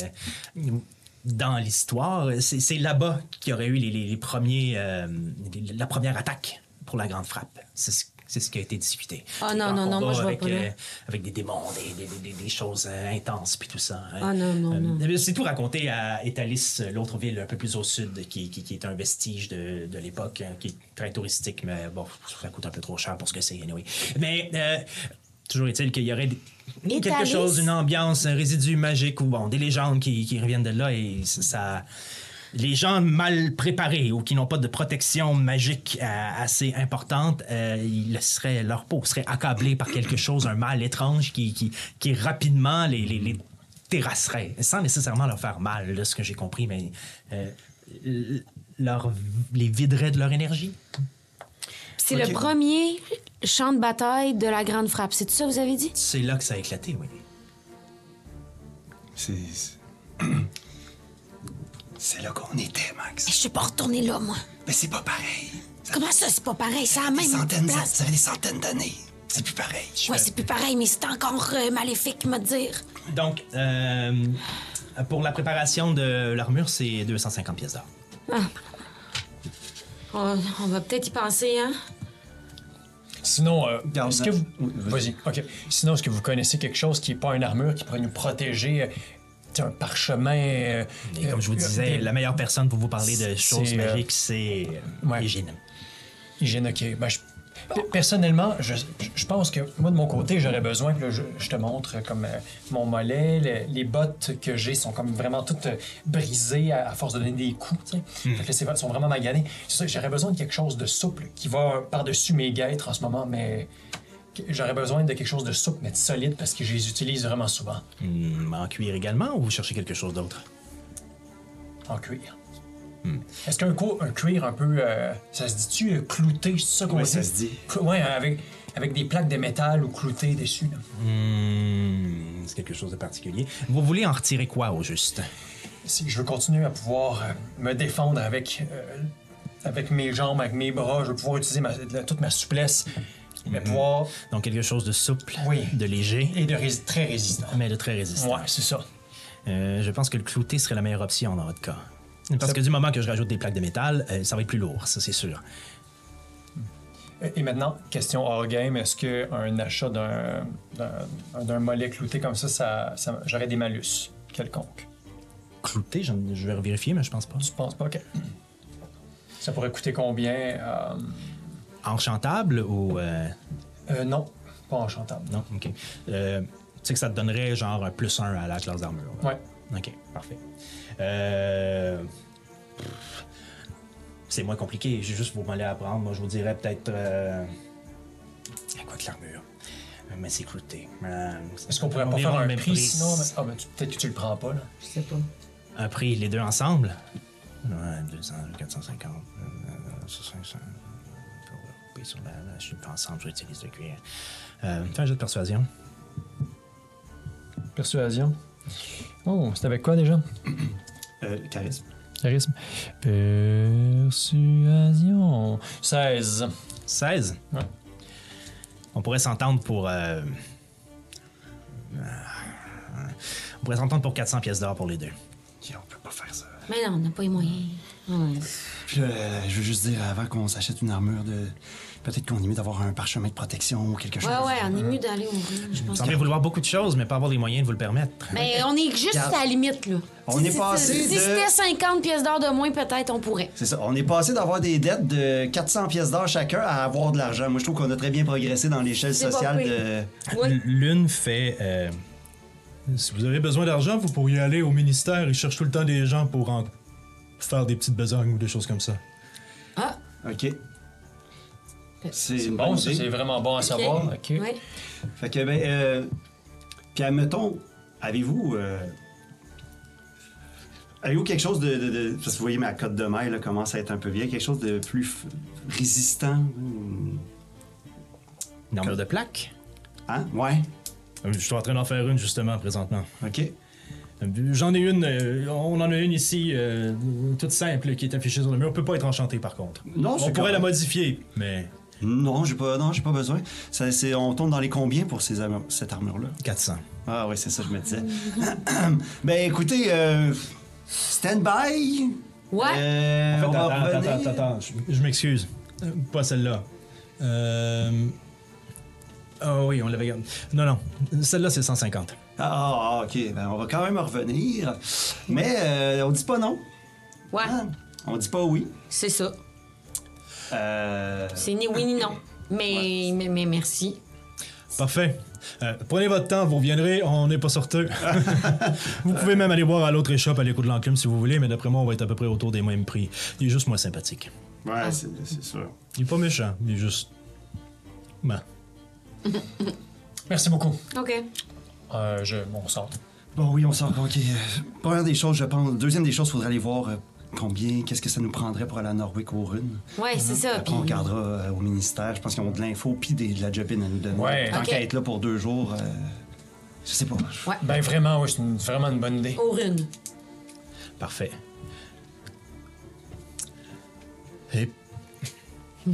dans l'histoire, c'est c'est là-bas qu'il y aurait eu les, les- les premiers, euh, les- la première attaque pour la grande frappe. C'est ce, c'est ce qui a été discuté. Ah, non, non, non, moi, je vais avec, pas euh, avec des démons, des, des- des- des- des choses euh, intenses, puis tout ça. hein. Ah, non, non, non. Euh, C'est tout raconté à Étalis, l'autre ville un peu plus au sud, qui, qui- qui est un vestige de, de l'époque, hein, qui est très touristique, mais bon, ça coûte un peu trop cher pour ce que c'est, anyway. Mais euh, toujours est-il qu'il y aurait des- quelque chose, une ambiance, un résidu magique ou bon, des légendes qui, qui reviennent de là et ça. Les gens mal préparés ou qui n'ont pas de protection magique euh, assez importante, euh, ils laisseraient, leur peau serait accablée par quelque chose, un mal étrange qui, qui, qui rapidement les, les, les terrasserait, sans nécessairement leur faire mal, de ce que j'ai compris, mais euh, leur, les viderait de leur énergie. C'est le premier champ de bataille de la Grande Frappe. C'est ça, vous avez dit? C'est là que ça a éclaté, oui. C'est. C'est- là qu'on était, Max. Je suis pas retourné là, moi. Mais c'est pas pareil. Comment ça, c'est pas pareil? C'est la Des même centaines, place. ça fait des centaines d'années. C'est plus pareil. Ouais, c'est plus pareil, mais c'est encore euh, maléfique, me dire. Donc, euh, pour la préparation de l'armure, c'est 250 pièces d'or. On, on va peut-être y penser, hein? Sinon, euh, est-ce que vous... Oui, vas-y. Vas-y, OK. Sinon, est-ce que vous connaissez quelque chose qui n'est pas une armure, qui pourrait nous protéger? Euh, un parchemin... euh, Et comme je vous euh, disais, la meilleure personne pour vous parler de choses euh, magiques, c'est euh, ouais. Hygiène, OK. Ben, je- Personnellement, je, je pense que moi, de mon côté, j'aurais besoin que là, je, je te montre euh, comme euh, mon mollet, le- les bottes que j'ai sont comme vraiment toutes euh, brisées à, à force de donner des coups. sais. Fait que sont vraiment maganées. J'aurais besoin de quelque chose de souple qui va par-dessus mes guêtres en ce moment, mais j'aurais besoin de quelque chose de souple, mais de solide parce que je les utilise vraiment souvent Hmm, en cuir également ou vous cherchez quelque chose d'autre? en cuir. Est-ce qu'un un cuir un peu. euh, ça se dit-tu euh, clouté, c'est ça qu'on Oui, dit? ça se dit. Ouais, avec, avec des plaques de métal ou clouté dessus. Hmm, c'est quelque chose de particulier. Vous voulez en retirer quoi au juste? Si je veux continuer à pouvoir euh, me défendre avec, avec mes jambes, avec mes bras, je veux pouvoir utiliser ma- toute ma souplesse, mais pouvoir. Donc quelque chose de souple, Oui. de léger, et de très résistant. mais de très résistant. Ouais, c'est ça. Euh, je pense que le clouté serait la meilleure option dans votre cas. Parce Ça- que du moment que je rajoute des plaques de métal, euh, ça va être plus lourd, ça c'est sûr. Et- Et maintenant, question hors game, est-ce qu'un achat d'un, d'un, d'un mollet clouté comme ça, ça, ça- j'aurais des malus quelconques? Clouté, je, je vais vérifier, mais je pense pas. Tu penses pas que. Ça pourrait coûter combien? Euh, Enchantable ou... euh, euh, non, pas enchantable. Non, ok. Euh, tu sais que ça te donnerait genre un plus un à la classe d'armure. Ouais. Ok, parfait. Euh, C'est moins compliqué, j'ai juste vos mollets à prendre. Moi, je vous dirais peut-être. Euh... Quoi que l'armure? Mais c'est clouté. Euh, Est-ce qu'on pourrait pas faire un même prix, sinon? mais- Ah, ben, tu- peut-être que tu le prends pas, là. Je sais pas. Un prix, les deux ensemble? Ouais, 200, 450. euh, 500. Sur la, la chute ensemble, j'utilise le cuir. Euh, fais un jeu de persuasion. Persuasion. Oh, c'est avec quoi déjà? Euh, charisme. Charisme. Persuasion. 16. 16. Ouais. On pourrait s'entendre pour. euh, On pourrait s'entendre pour 400 pièces d'or pour les deux. On peut pas faire ça. Mais non, on n'a pas les moyens. Ouais. Puis là, euh, je veux juste dire, avant qu'on s'achète une armure, de peut-être qu'on est mieux d'avoir un parchemin de protection ou quelque chose. Ouais, ouais, on est mieux d'aller au rue, je vouloir beaucoup de choses, mais pas avoir les moyens de vous le permettre. Mais on est juste à la limite, là. On Si- est si- passé Si de- c'était 50 pièces d'or de moins, peut-être on pourrait. C'est ça. On est passé d'avoir des dettes de 400 pièces d'or chacun à avoir de l'argent. Moi, je trouve qu'on a très bien progressé dans l'échelle sociale de. L'une fait. euh, si vous avez besoin d'argent, vous pourriez aller au ministère. Ils cherchent tout le temps des gens pour en faire des petites besognes ou des choses comme ça. Ah, OK. C'est Bon, c'est vraiment bon à savoir. OK. ouais. Fait que, ben, euh, puis admettons, avez-vous. euh, avez-vous quelque chose de, de- de- Parce que vous voyez, ma cote de maille là, commence à être un peu vieille. Quelque chose de plus f- résistant? hmm, Une armure de plaque? Hein? Ouais. Euh, Je suis en train d'en faire une justement présentement. OK. Euh, J'en ai une, euh, on en a une ici, euh, toute simple, qui est affichée sur le mur. On peut pas être enchanté par contre. Non, On c'est pourrait la modifier, mais Non, j'ai pas, non, j'ai pas besoin. Ça, c'est, on tombe dans les combien pour ces armures- cette armure-là? 400. Ah oui, c'est ça, je me disais. ben écoutez, euh, stand by. Ouais. Euh, En fait, attends, attends, attends, attends, je, je m'excuse. Euh, pas celle-là. Euh... Ah oui, on l'avait gardée. Non, non. Celle-là, c'est 150. Ah, ah, ok. Ben, on va quand même revenir. Mais euh, on dit pas non. Ouais, Hein? On dit pas oui. c'est ça. Euh, C'est ni oui ni non. Mais, mais, mais merci. Parfait. Euh, prenez votre temps, vous reviendrez, on n'est pas sorteux. vous pouvez même aller boire à l'autre échoppe à l'écoute de l'enclume si vous voulez, mais d'après moi, on va être à peu près autour des mêmes prix. Il est juste moins sympathique. ouais, c'est, c'est sûr. Il est pas méchant, il est juste. Ben. Merci beaucoup. OK. Euh, je, on sort. Bon, oui, on sort. Ok. Euh, Première des choses, je pense. Deuxième des choses, il faudrait aller voir combien, qu'est-ce que ça nous prendrait pour aller à Norwick aux runes? Ouais, c'est ça. Après, on puis- regardera euh, au ministère. Je pense qu'ils ont de l'info puis de la jobine à nous donner. Ouais. Tant qu'à être là pour deux jours, euh, je sais pas. Ouais. Ben vraiment, oui, c'est une- vraiment une bonne idée. Aux runes. Parfait. Et.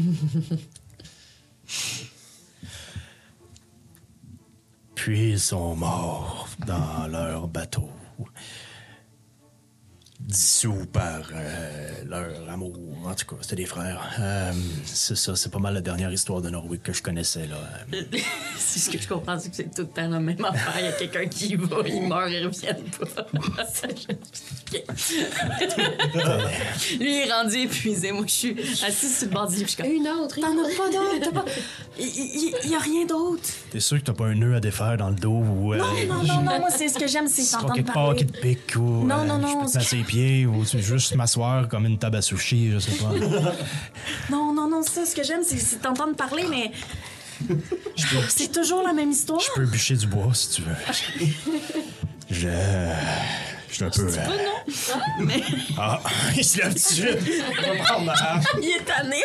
Puis ils sont morts dans leur bateau. Dissous par euh, leur amour. En tout cas, c'était des frères. Euh, c'est ça, c'est pas mal la dernière histoire de Norwick que je connaissais, là. C'est ce que je comprends, c'est que c'est tout le temps la même affaire. Il y a quelqu'un qui va, il meurt, il revient pas. Lui, il est rendu épuisé. Moi, je suis assise sur le bord du livre. Je suis comme, Une autre. T'en as pas d'autre, t'as pas. Il, il- il y a rien d'autre. T'es sûr que t'as pas un nœud à défaire dans le dos ou... euh, Non, non, non, moi, c'est ce que j'aime, c'est t'entendre quelque part parler. qui te pique ou Non, euh, non, non, je peux te pieds ou tu veux juste m'asseoir comme une table à sushi, je sais pas. Non, non, non, ça, ce que j'aime, c'est t'entendre parler, mais. C'est toujours la même histoire. Je peux bûcher du bois si tu veux. Je. Je suis un peu. euh, Ah, il se lève tout de suite. Il est tanné.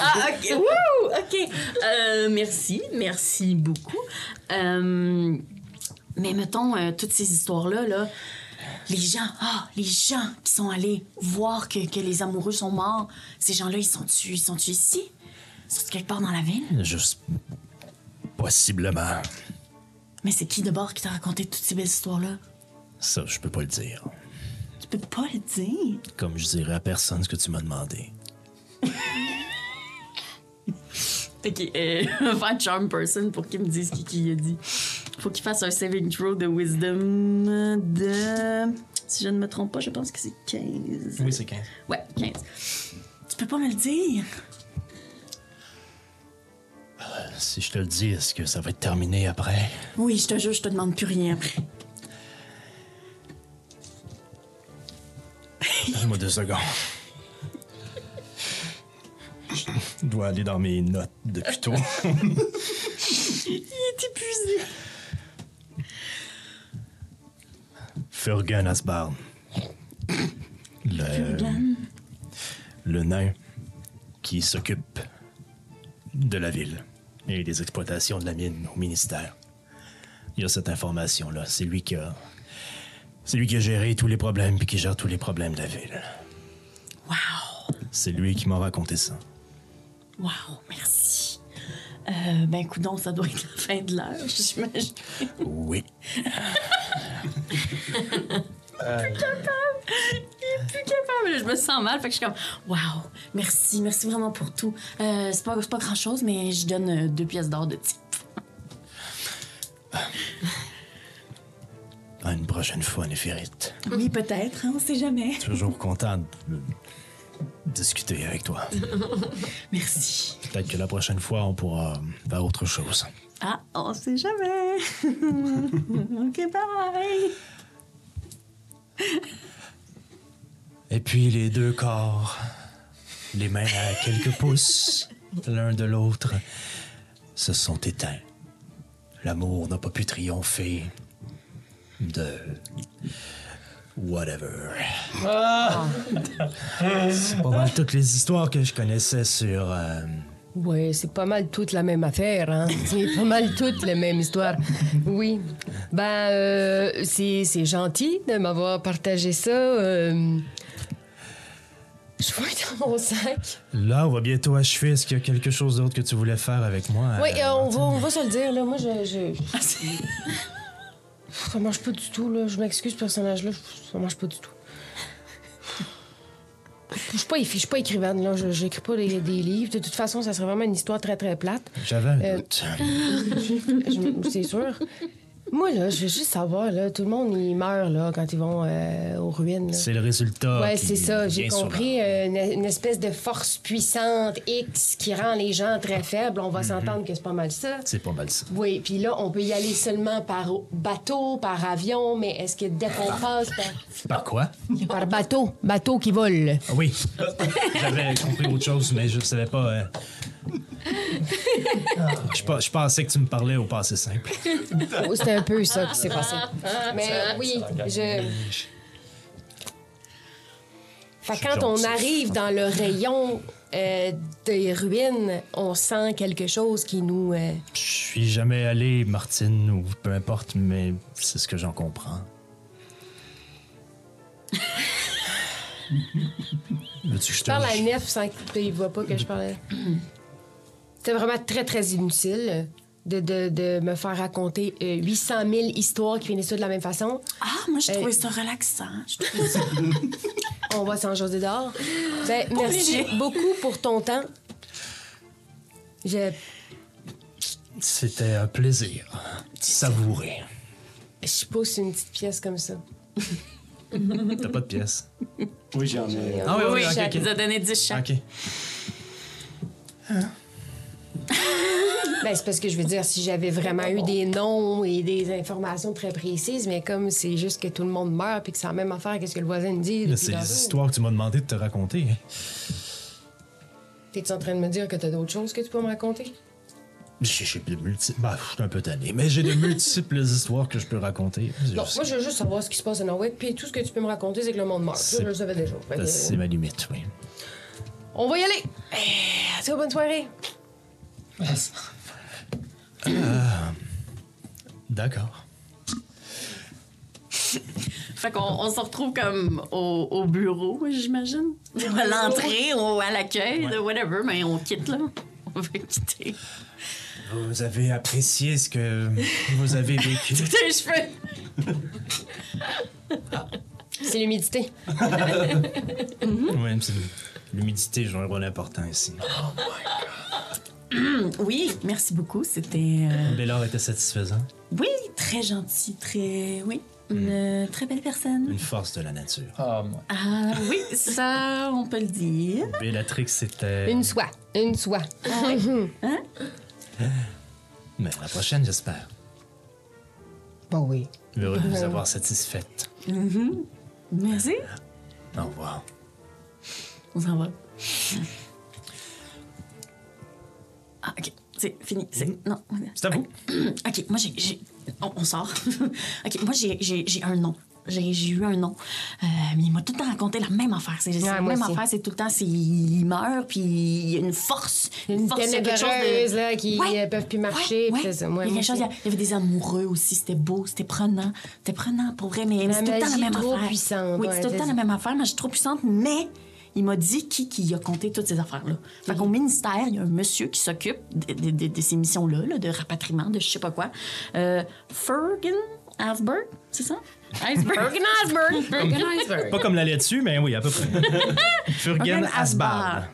Ah, OK. Wouh! OK. Euh, merci. Merci beaucoup. Euh, mais mettons, euh, toutes ces histoires-là, là, les gens, ah, les gens qui sont allés voir que, que les amoureux sont morts, ces gens-là, ils sont-tu ils sont ici? Ils sont quelque part dans la ville? Juste. Possiblement. Mais c'est qui de bord qui t'a raconté toutes ces belles histoires-là? Ça, je peux pas le dire. Tu peux pas le dire? Comme je dirais à personne ce que tu m'as demandé. Ok, euh, va faire Charm Person pour qu'il me dise qui, qui a dit. Faut qu'il fasse un saving throw de wisdom de. Si je ne me trompe pas, je pense que c'est 15. Oui, c'est 15. Ouais, 15. Tu peux pas me le dire? Si je te le dis, est-ce que ça va être terminé après? Oui, je te jure, je te demande plus rien après. Donne-moi deux secondes. Je dois aller dans mes notes depuis tôt. Il est épuisé. Furgan Asbard. Le, Furgan? le nain qui s'occupe de la ville et des exploitations de la mine au ministère. Il y a cette information-là. C'est lui qui a. C'est lui qui a géré tous les problèmes puis qui gère tous les problèmes de la ville. Wow! C'est lui qui m'a raconté ça. Wow, merci. Euh, ben, coudon, ça doit être la fin de l'heure, j'imagine. Oui. Il est plus capable. Je me sens mal. Fait que je suis comme, wow, merci, merci vraiment pour tout. Euh, c'est pas, c'est pas grand chose, mais je donne euh, deux pièces d'or de type. À une prochaine fois, Néphérite. Oui, peut-être, hein, on sait jamais. Toujours content de discuter avec toi. Merci. Peut-être que la prochaine fois, on pourra faire autre chose. Ah, on sait jamais. ok, bye. Et puis les deux corps, les mains à quelques pouces l'un de l'autre, se sont éteints. L'amour n'a pas pu triompher de whatever. C'est pas mal toutes les histoires que je connaissais sur euh, Ouais, c'est pas mal toute la même affaire, hein. C'est pas mal toute la même histoire. Oui. Ben, euh, c'est c'est gentil de m'avoir partagé ça. euh. Je vois dans mon sac. Là, on va bientôt achever. Est-ce qu'il y a quelque chose d'autre que tu voulais faire avec moi? Oui, euh, euh, on, va, on va se le dire, là. Moi, je. je... ça marche pas du tout, là. Je m'excuse, ce personnage-là. Ça marche pas du tout. Je suis pas, je suis pas écrivaine, là. Je- J'écris pas des, des livres. De toute façon, ça serait vraiment une histoire très, très plate. J'avais un Euh, doute. C'est sûr. Moi, là, je veux juste savoir, là, tout le monde, il meurt, là, quand ils vont euh, aux ruines. C'est le résultat. Qui c'est ça. J'ai compris euh, une, une espèce de force puissante X qui rend les gens très faibles. On va s'entendre que c'est pas mal ça. C'est pas mal ça. Oui, puis là, on peut y aller seulement par bateau, par avion, mais est-ce que dès qu'on passe par, Par quoi? par bateau, bateau qui vole? Ah oui, j'avais compris autre chose, mais je savais pas. euh, Je, pas- je pensais que tu me parlais au passé simple. Oh, C'est un peu ça qui s'est passé. Mais oui, je. Fait que quand on arrive dans le rayon euh, des ruines, on sent quelque chose qui nous. euh, Je suis jamais allé, Martine, ou peu importe, mais c'est ce que j'en comprends. Veux-tu que je Je te parle à Nef sans qu'il ne voit pas que je parlais. C'était vraiment très, très inutile de, de, de me faire raconter euh, 800 000 histoires qui finissent toutes de la même façon. Ah, moi, je Euh, trouvais ça relaxant. Je trouvais ça- On va s'en jaser dehors. Ben, merci beaucoup pour ton temps. Je, C'était un plaisir. Savouré. je pousse une petite pièce comme ça. T'as pas de pièce? Oui, j'en ai. Ah oui, oui, oui, ok, Jacques ok. nous a donné 10 chaque. Ok. Ben, c'est parce que je veux dire, si j'avais vraiment eu des noms et des informations très précises, mais comme c'est juste que tout le monde meurt puis que c'est la même affaire qu'est-ce que le voisin me dit. C'est les histoires que tu m'as demandé de te raconter. T'es-tu en train de me dire que t'as d'autres choses que tu peux me raconter? J'ai de multiples. Bah, je suis un peu tanné, mais j'ai de multiples histoires que je peux raconter. Non, moi, je veux juste savoir ce qui se passe à Norway, puis tout ce que tu peux me raconter, c'est que le monde meurt. Ça, je le savais déjà. Que, C'est ma limite, oui. on va y aller! Eh, vois, bonne soirée! D'accord. Fait qu'on on se retrouve comme au, au bureau, j'imagine. À l'entrée ou à l'accueil, de whatever, mais on quitte là. On va quitter. Vous avez apprécié ce que vous avez vécu. Tes cheveux! C'est l'humidité. oui, c'est l'humidité joue un rôle important ici. Oui, merci beaucoup. C'était. euh, Bélor était satisfaisant. Oui, très gentil, très. Oui, une euh, très belle personne. Une force de la nature. Ah, moi. Ah oui, ça, on peut le dire. Bellatrix était. Une soie. Une soie. Mais la prochaine, j'espère. Bon, oui. Heureux de vous avoir satisfaite. Merci. Au revoir. On s'en va. Ah, ok, c'est fini. C'est... Non. C'est à vous. Ok, moi j'ai. j'ai- On, on sort. ok, moi j'ai, j'ai, j'ai un nom. J'ai, j'ai eu un nom. Euh, mais il m'a tout le temps raconté la même affaire. C'est, c'est Ouais, la moi même aussi. affaire, c'est tout le temps, c'est, il meurt, puis il y a une force. Une force, il y a quelque chose ténébreuse, de- là, qui Ouais. euh, peuvent plus marcher. Ouais, puis ouais. c'est ça. Moi, il y a moi quelque chose, il y a- aussi. il y avait des amoureux aussi, c'était beau, c'était prenant. C'était prenant pour vrai, mais, mais c'est tout le temps la magie même trop affaire. puissante, Oui, ouais, c'est tout le temps vas-y. la même affaire, magie trop puissante, mais il m'a dit qui, qui a compté toutes ces affaires-là. Fait qu'au ministère, il y a un monsieur qui s'occupe de, de- de- de ces missions-là, là, de rapatriement, de je sais pas quoi. Euh, Fergan Asberg, c'est ça? Iceberg. Fergan Asberg. Fergan Asberg. Pas comme la dessus, mais oui, à peu près. Furgen Asbar.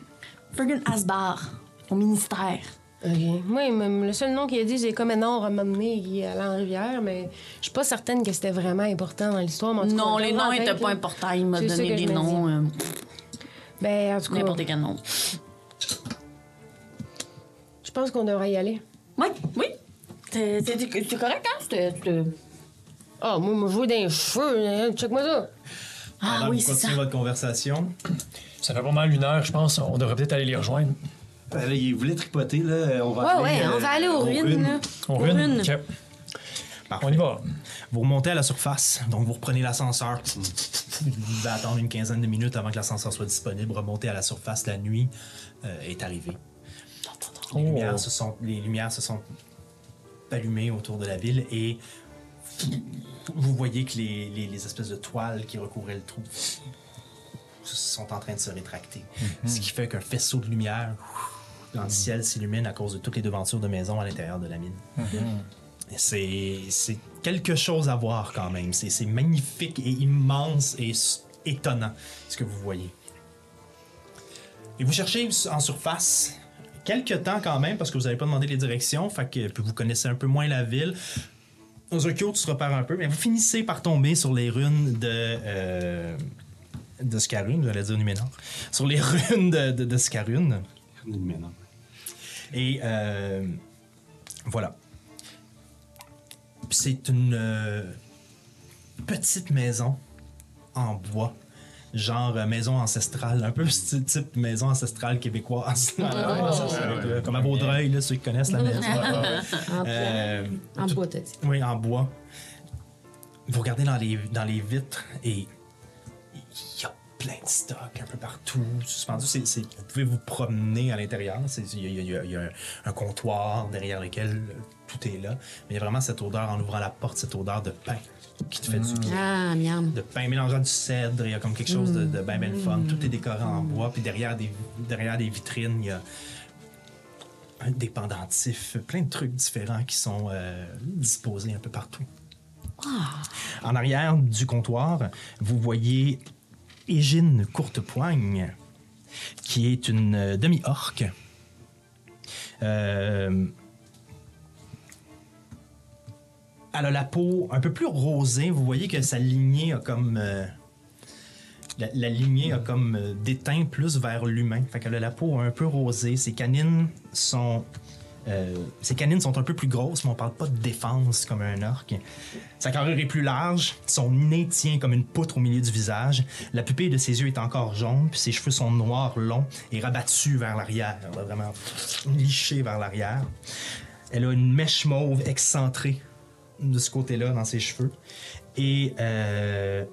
Fergan Asbar, au ministère. OK. Moi, même, le seul nom qu'il a dit, c'est comme un nom à donné qui est allé en rivière, mais je suis pas certaine que c'était vraiment important dans l'histoire. Non, on les noms en tête, étaient pas importants. Il m'a donné des noms, euh, Ben, en tout cas, n'importe quel nom. je pense qu'on devrait y aller. Oui, oui. T'es t'es- t'es correct, hein? C'était- Ah, moi, moi, je vois des cheveux. hein, Check-moi ça. Ah Alors, oui, c'est ça. votre conversation. Ça fait pas mal une heure, je pense. On devrait peut-être aller les rejoindre. Euh, là, il voulait tripoter, là. On va Ouais, aller, ouais, on euh, va aller aux ruines, là. On Aux ruines. OK. Parfait. On y va. Vous remontez à la surface, donc vous reprenez l'ascenseur. Vous devez attendre une quinzaine de minutes avant que l'ascenseur soit disponible. Remontez à la surface, la nuit euh, est arrivée. Les, Oh. lumières se sont, les lumières se sont allumées autour de la ville et vous voyez que les, les- les espèces de toiles qui recouvraient le trou sont en train de se rétracter. Ce qui fait qu'un faisceau de lumière dans le ciel s'illumine à cause de toutes les devantures de maisons à l'intérieur de la mine. C'est c'est quelque chose à voir quand même. C'est c'est magnifique et immense et étonnant ce que vous voyez. Et vous cherchez en surface quelques temps quand même parce que vous n'avez pas demandé les directions, fait que puis vous connaissez un peu moins la ville. Ozokyo, tu te repères un peu, mais vous finissez par tomber sur les runes de. Euh, de Scarune, j'allais dire Numénor. Sur les runes de, de, de Scarune. Et euh, voilà. C'est une euh, petite maison en bois. Genre euh, maison ancestrale, un peu style type maison ancestrale québécoise. Euh, Comme à Vaudreuil, là, ceux qui connaissent la maison. En, Euh, en tout- bois, t'as dit. oui, en bois. Vous regardez dans les, dans les vitres et il y a plein de stocks un peu partout, suspendu. C'est- c'est- vous pouvez vous promener à l'intérieur. Il y a, y y un, comptoir derrière lequel tout est là. Mais il y a vraiment cette odeur, en ouvrant la porte, cette odeur de pain qui te fait du bien. Ah, miam. De pain mélangeant du cèdre, il y a comme quelque chose de, de bien, bien fun. Tout est décoré en bois. Puis derrière des, derrière des vitrines, il y a des pendentifs, plein de trucs différents qui sont euh, disposés un peu partout. En arrière du comptoir, vous voyez Égine Courtepoigne, qui est une euh, demi-orque. Euh, elle a la peau un peu plus rosée. Vous voyez que sa lignée a comme. euh, la, lignée a comme euh, déteint plus vers l'humain. Fait qu'elle a la peau un peu rosée. Ses canines sont. euh, ses canines sont un peu plus grosses, mais on parle pas de défense comme un orc. Sa carrure est plus large, son nez tient comme une poutre au milieu du visage, la pupille de ses yeux est encore jaune, puis ses cheveux sont noirs, longs et rabattus vers l'arrière, vraiment lichés vers l'arrière. Elle a une mèche mauve excentrée de ce côté-là dans ses cheveux. Et euh,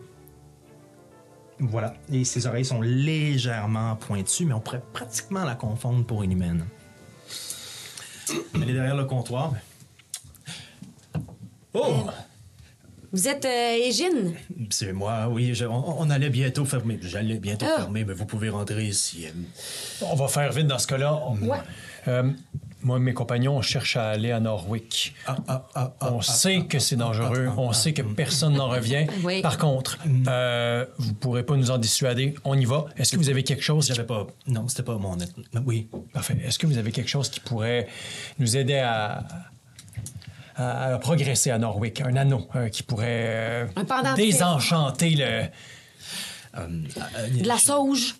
voilà. Et ses oreilles sont légèrement pointues, mais on pourrait pratiquement la confondre pour une humaine. Elle est derrière le comptoir. Oh! Vous êtes euh, Égine? C'est moi, oui. je- on, on allait bientôt fermer. J'allais bientôt Ah. fermer, mais vous pouvez rentrer ici. On va faire vite dans ce cas-là. On- Ouais. Euh, moi et mes compagnons, on cherche à aller à Norwick. Ah, ah, ah, ah, On ah, sait ah, que c'est dangereux. ah, ah, On ah, sait que ah, personne n'en revient. Oui. Par contre, euh, vous pourrez pas nous en dissuader. On y va. Est-ce que vous avez quelque chose? J'avais pas. Non, c'était pas mon. Oui. Parfait. Est-ce que vous avez quelque chose qui pourrait nous aider à, à- à progresser à Norwick? Un anneau euh, qui pourrait euh, Un pendentif. désenchanter le, De la sauge?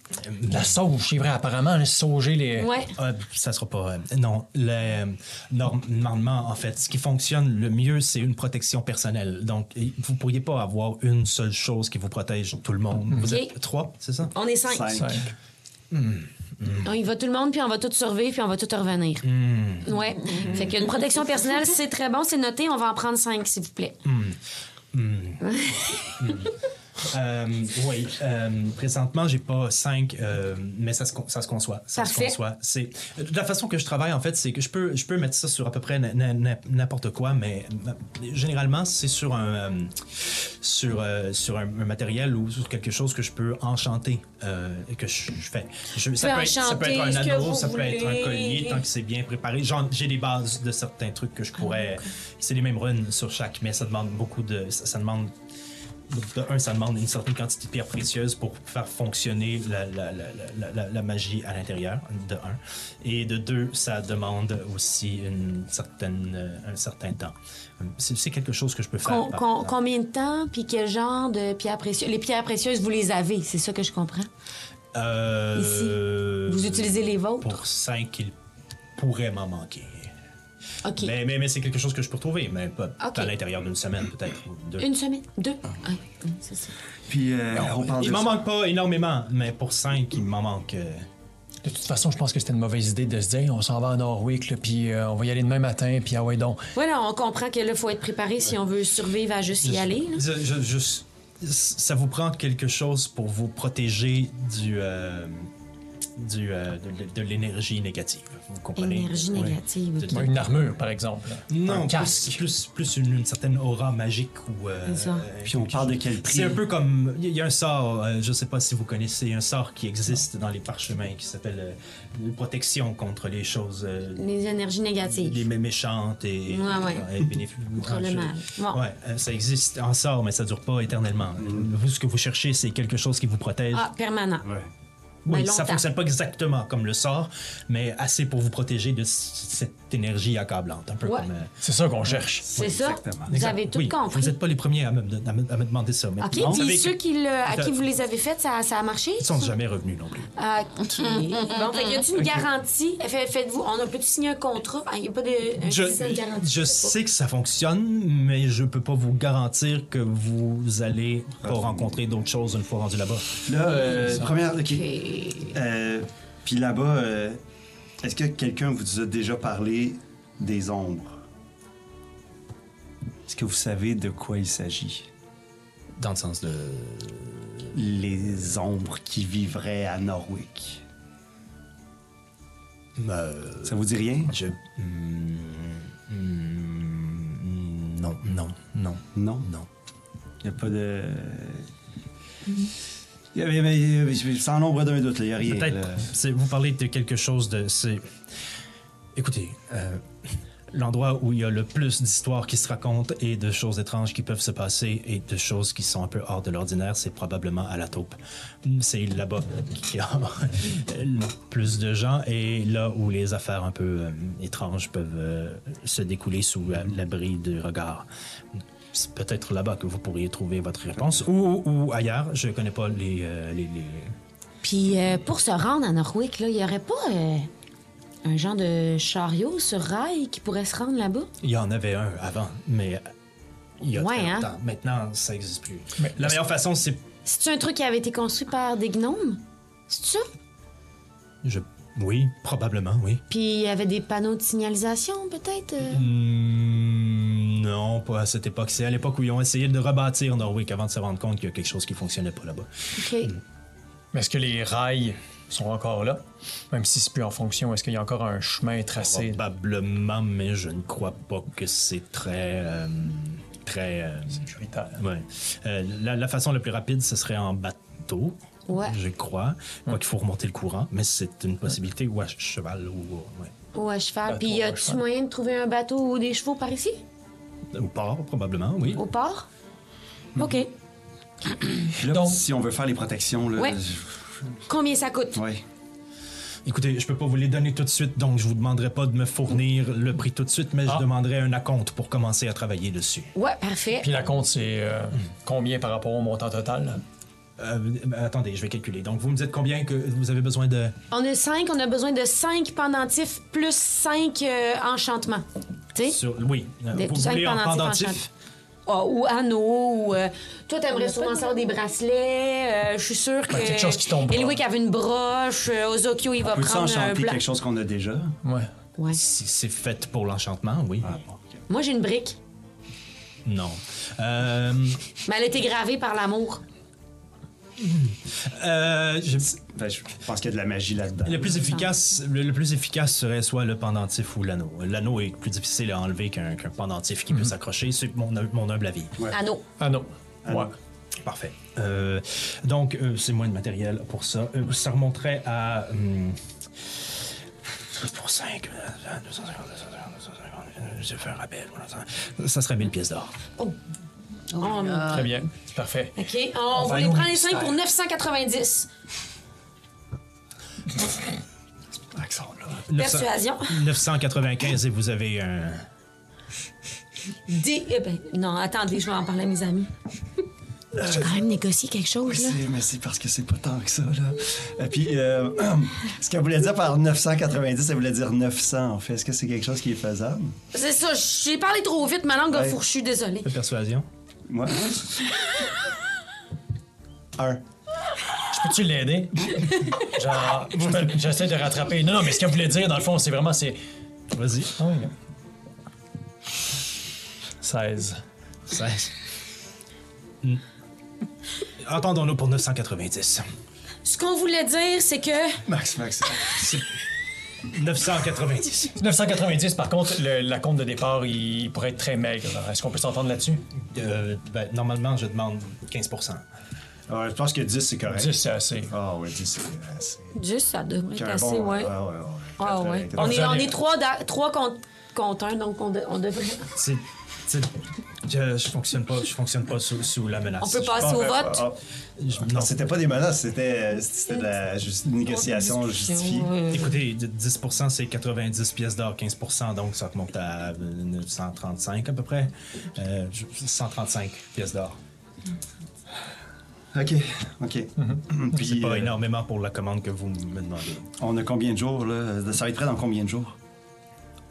la sauge. C'est vrai, apparemment, le sauger les... Ouais. Euh, ça sera pas. euh, non, le, norm- normalement, en fait, ce qui fonctionne le mieux, c'est une protection personnelle. Donc, vous pourriez pas avoir une seule chose qui vous protège tout le monde. Vous Ok. êtes trois, c'est ça? On est cinq. Cinq. Cinq. On y va tout le monde, puis on va tout survivre, puis on va tout revenir. Ouais. Fait qu'une protection personnelle, c'est très bon, c'est noté. On va en prendre cinq, s'il vous plaît. Euh, oui. euh, présentement, j'ai pas cinq, euh, mais ça se, ça se conçoit. Ça se conçoit. C'est la façon que je travaille en fait, c'est que je peux, je peux mettre ça sur à peu près n'importe quoi, mais généralement c'est sur un, euh, sur, sur un, un matériel ou sur quelque chose que je peux enchanter et que je, je fais. Je- ça, peut être, ça peut être enchanter un anneau, ça peut être un collier, tant que c'est bien préparé. J'ai des bases de certains trucs que je pourrais. C'est les mêmes runes sur chaque, mais ça demande beaucoup de, ça, ça demande de un, ça demande une certaine quantité de pierres précieuses pour faire fonctionner la, la- la- la- la- la magie à l'intérieur, de un. Et de deux, ça demande aussi une certaine, euh, un certain temps. C'est c'est quelque chose que je peux faire. Combien de temps, puis quel genre de pierres précieuses? Les pierres précieuses, vous les avez, c'est ça que je comprends? Euh, Vous utilisez les vôtres? Pour cinq, il pourrait m'en manquer. Mais, mais, mais c'est quelque chose que je peux retrouver, mais pas à l'intérieur d'une semaine, peut-être. Une semaine? Deux? Ah, hum, c'est ça. Puis, euh, on parle Il de m'en ça. manque pas énormément, mais pour cinq, il m'en manque. euh, De toute façon, je pense que c'était une mauvaise idée de se dire on s'en va à Norwick, là, puis euh, on va y aller demain matin, puis ah ouais donc. Voilà, on comprend que là, il faut être préparé si on veut survivre à juste y aller. là. Je- ça vous prend quelque chose pour vous protéger du, euh, du, euh, de, de l'énergie négative. Vous comprenez? Énergie négative. Une armure, par exemple. Non, un plus, casque. plus, plus une, une certaine aura magique ou. euh, C'est ça. Puis on parle de quel prix? C'est un peu comme. Il y a un sort, euh, je sais pas si vous connaissez, un sort qui existe dans les parchemins qui s'appelle euh, une protection contre les choses. euh, Les énergies négatives. les mé- méchantes et, Ouais, ouais. et bénéfiques. Contre le mal. Bon. Ouais, euh, ça existe en sort, mais ça dure pas éternellement. Vous, ce que vous cherchez, c'est quelque chose qui vous protège. Ah, permanent. Ouais. Oui, ben, ça longtemps. fonctionne pas exactement comme le sort, mais assez pour vous protéger de cette énergie accablante, un peu Ouais. comme. euh, C'est ça qu'on cherche. C'est ça? exactement. Vous avez tout Oui, compris. Vous n'êtes pas les premiers à me, à me- à me demander ça. Mais OK, puis ceux qui le- à qui vous les avez faites, ça, ça a marché? Ils sont jamais revenus non plus. Ah, OK. bon, fait y a-t-il une garantie? Fait- Faites-vous, on a peut-tu signer un contrat? Il n'y a pas de Je, de garantie? je sais que ça fonctionne, mais je peux pas vous garantir que vous allez pas rencontrer d'autres choses une fois rendu là-bas. Là, euh, première. OK. Euh, puis là-bas, euh, est-ce que quelqu'un vous a déjà parlé des ombres? Est-ce que vous savez de quoi il s'agit? Dans le sens de. Les ombres qui vivraient à Norwick. Euh, Ça vous dit rien? je. Hmm, hmm, non, non, non, Non? non. Il n'y a pas de. Il sans l'ombre d'un doute, il n'y a rien. Peut-être. Vous parlez de quelque chose de. Écoutez, euh, l'endroit où il y a le plus d'histoires qui se racontent et de choses étranges qui peuvent se passer et de choses qui sont un peu hors de l'ordinaire, c'est probablement à la taupe. C'est là-bas qu'il y a le plus de gens et là où les affaires un peu euh, étranges peuvent euh, se découler sous l'abri du regard. C'est peut-être là-bas que vous pourriez trouver votre réponse ou, ou ailleurs. Je connais pas les, euh, les- les- Puis euh, pour se rendre à Norwick, là, il y aurait pas euh, un genre de chariot sur rail qui pourrait se rendre là-bas? Il y en avait un avant, mais il y a Ouais, très hein? longtemps. Maintenant, ça n'existe plus. Mais La meilleure façon, c'est... C'est-tu un truc qui avait été construit par des gnomes? C'est ça? Je... Oui, probablement, oui. Puis il y avait des panneaux de signalisation, peut-être? euh? Hmm, non, pas à cette époque. C'est à l'époque où ils ont essayé de rebâtir Norwick avant de se rendre compte qu'il y a quelque chose qui fonctionnait pas là-bas. OK. Mais est-ce que les rails sont encore là? Même si c'est plus en fonction, est-ce qu'il y a encore un chemin tracé? Probablement, mais je ne crois pas que c'est très... euh, très... euh, sécuritaire? ouais. Euh, la, la façon la plus rapide, ce serait en bateau. Ouais. Je crois. Quoi qu'il faut remonter le courant, mais c'est une possibilité. Ou à cheval ou... ouais. Ou à cheval. Bateau Puis y a-tu moyen de trouver un bateau ou des chevaux par ici? Au port, probablement, oui. Au port? OK. Puis là, Donc- si on veut faire les protections, là. Ouais. je- Combien ça coûte? Ouais. Écoutez, je peux pas vous les donner tout de suite, donc je vous demanderai pas de me fournir le prix tout de suite, mais Ah. je demanderai un acompte pour commencer à travailler dessus. Ouais, parfait. Puis la compte, c'est euh, combien par rapport au montant total? Euh, euh, attendez, je vais calculer. Donc, vous me dites combien que vous avez besoin de... On a cinq, on a besoin de cinq pendentifs plus cinq euh, enchantements. Tu sais? Oui, Des- vous cinq voulez en pendentifs pendentif? Ah, ou anneaux, ou. euh, toi, t'aimerais a sûrement de- savoir des bracelets. euh, je suis sûre que. Ouais, quelque chose qui tombe. Eliwick avait une broche. euh, Ozokyo, il va prendre un quelque chose qu'on a déjà? Ouais. Ouais. Si c'est fait pour l'enchantement, oui. Ah, bon. Moi, j'ai une brique. Non. Euh, Mais elle a été gravée par l'amour. Euh, je- Ben, je pense qu'il y a de la magie là-dedans. Le plus efficace, le, le plus efficace serait soit le pendentif ou l'anneau. L'anneau est plus difficile à enlever qu'un qu'un pendentif qui peut s'accrocher. C'est mon, mon humble avis. Ouais. Anneau. Ouais. non. Parfait. Euh, donc, euh, c'est moins de matériel pour ça. Euh, ça remonterait à. hum, pour 5. Je fais un rappel. Ça serait 1000 pièces d'or. On- Très bien. C'est parfait. OK. On, va va les prendre les cinq pour distraire. 990. Accent-là. 900 Persuasion. 995 et vous avez un. Des... eh ben, non, attendez, je vais en parler à mes amis. Je vais quand même négocier quelque Oui, chose, là. c'est- mais c'est parce que c'est pas tant que ça, là. Et puis, euh, ce qu'elle voulait dire par 990, elle voulait dire 900, en fait. Est-ce que c'est quelque chose qui est faisable? C'est ça, j'ai parlé trop vite, ma langue a Ouais. fourchu, désolée. de persuasion. Moi? Un. Je peux-tu l'aider? Genre, je peux- j'essaie de rattraper. Non, non, mais ce qu'elle voulait dire, dans le fond, c'est vraiment, c'est... Vas-y. Ah oui. 16. 16. Hmm. Entendons-nous pour 990. Ce qu'on voulait dire, c'est que. Max, Max. 990. 990, par contre, le- la compte de départ, il pourrait être très maigre. Est-ce qu'on peut s'entendre là-dessus? Euh, ben, normalement, je demande 15 Ouais, je pense que 10, c'est correct. 10, c'est assez. Ah, ouais, 10, c'est assez. Juste, ça devrait être assez, bon- ouais. ouais, ouais, ouais. Ah, ouais. Quatre- On est, on allez- est trois, da- trois contre, contre un, donc on, de- on devrait. C'est. Je, je fonctionne pas, je fonctionne pas sous, sous la menace. On peut Je- passer au vote? ah, je- ah. non. C'était pas des menaces, c'était c'était de la juste- négociation justifiée. Écoutez, de- 10 c'est 90 pièces d'or, 15 donc ça remonte à euh, 935 à peu près. Euh, je- 135 pièces d'or. Ok, ok. Puis, C'est pas euh, énormément pour la commande que vous me demandez. on a combien de jours, là? Ça va être prêt dans combien de jours?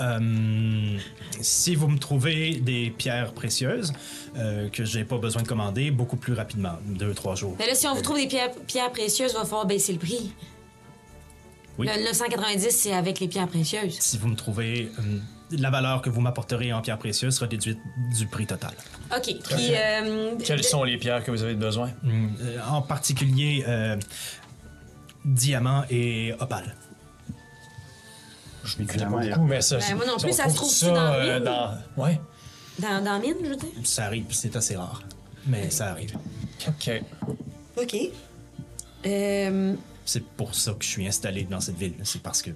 Euh, si vous me trouvez des pierres précieuses euh, que j'ai pas besoin de commander, beaucoup plus rapidement, deux trois jours. Mais là, si on vous trouve des pierres, pierres précieuses, il va falloir baisser le prix. Oui. Le 990, c'est avec les pierres précieuses. Si vous me trouvez, euh, la valeur que vous m'apporterez en pierres précieuses sera déduite du prix total. OK. Puis. euh, Quelles sont les pierres que vous avez besoin? En particulier, euh, diamant et opale. Je ne connais pas beaucoup, mais ça... Ben, moi non plus, ça se trouve trouve-tu dans euh, Mine? dans... Ouais. Dans, dans la mine, je veux dire? Ça arrive, c'est assez rare, mais ça arrive. OK. OK. Euh, C'est pour ça que je suis installé dans cette ville. C'est parce que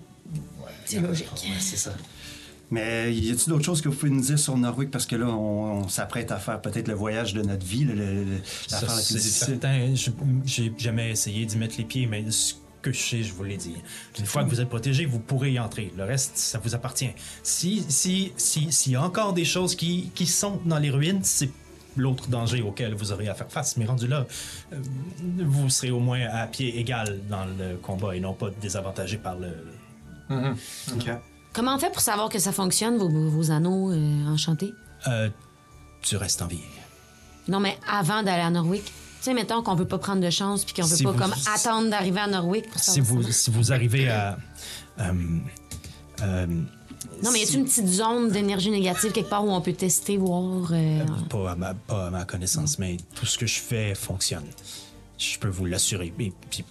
C'est logique. Ouais, c'est ça. Mais y a-t-il d'autres choses que vous pouvez nous dire sur Norwick? Parce que là, on, on s'apprête à faire peut-être le voyage de notre vie, Ça, l'affaire la plus difficile. certain. Je- J'ai jamais essayé d'y mettre les pieds, mais ce que je sais, je vous l'ai dit. Une fois que vous êtes protégé, vous pourrez y entrer. Le reste, ça vous appartient. Si, si, si, s'il y a encore des choses qui, qui sont dans les ruines, c'est l'autre danger auquel vous aurez à faire face. Mais rendu là, euh, vous serez au moins à pied égal dans le combat et non pas désavantagé par le. OK. Comment on fait pour savoir que ça fonctionne, vos, vos anneaux euh, enchantés? Euh, tu restes en vie. Non, mais avant d'aller à Norwick. Tu sais, mettons qu'on veut pas prendre de chance puis qu'on veut Si pas vous- comme attendre d'arriver à Norwick pour Si vous, si vous arrivez à. euh, euh, Non, mais y a une petite zone d'énergie négative quelque part où on peut tester, voir. euh, Pas à, ma, pas à ma connaissance, mais tout ce que je fais fonctionne. Je peux vous l'assurer. Et puis,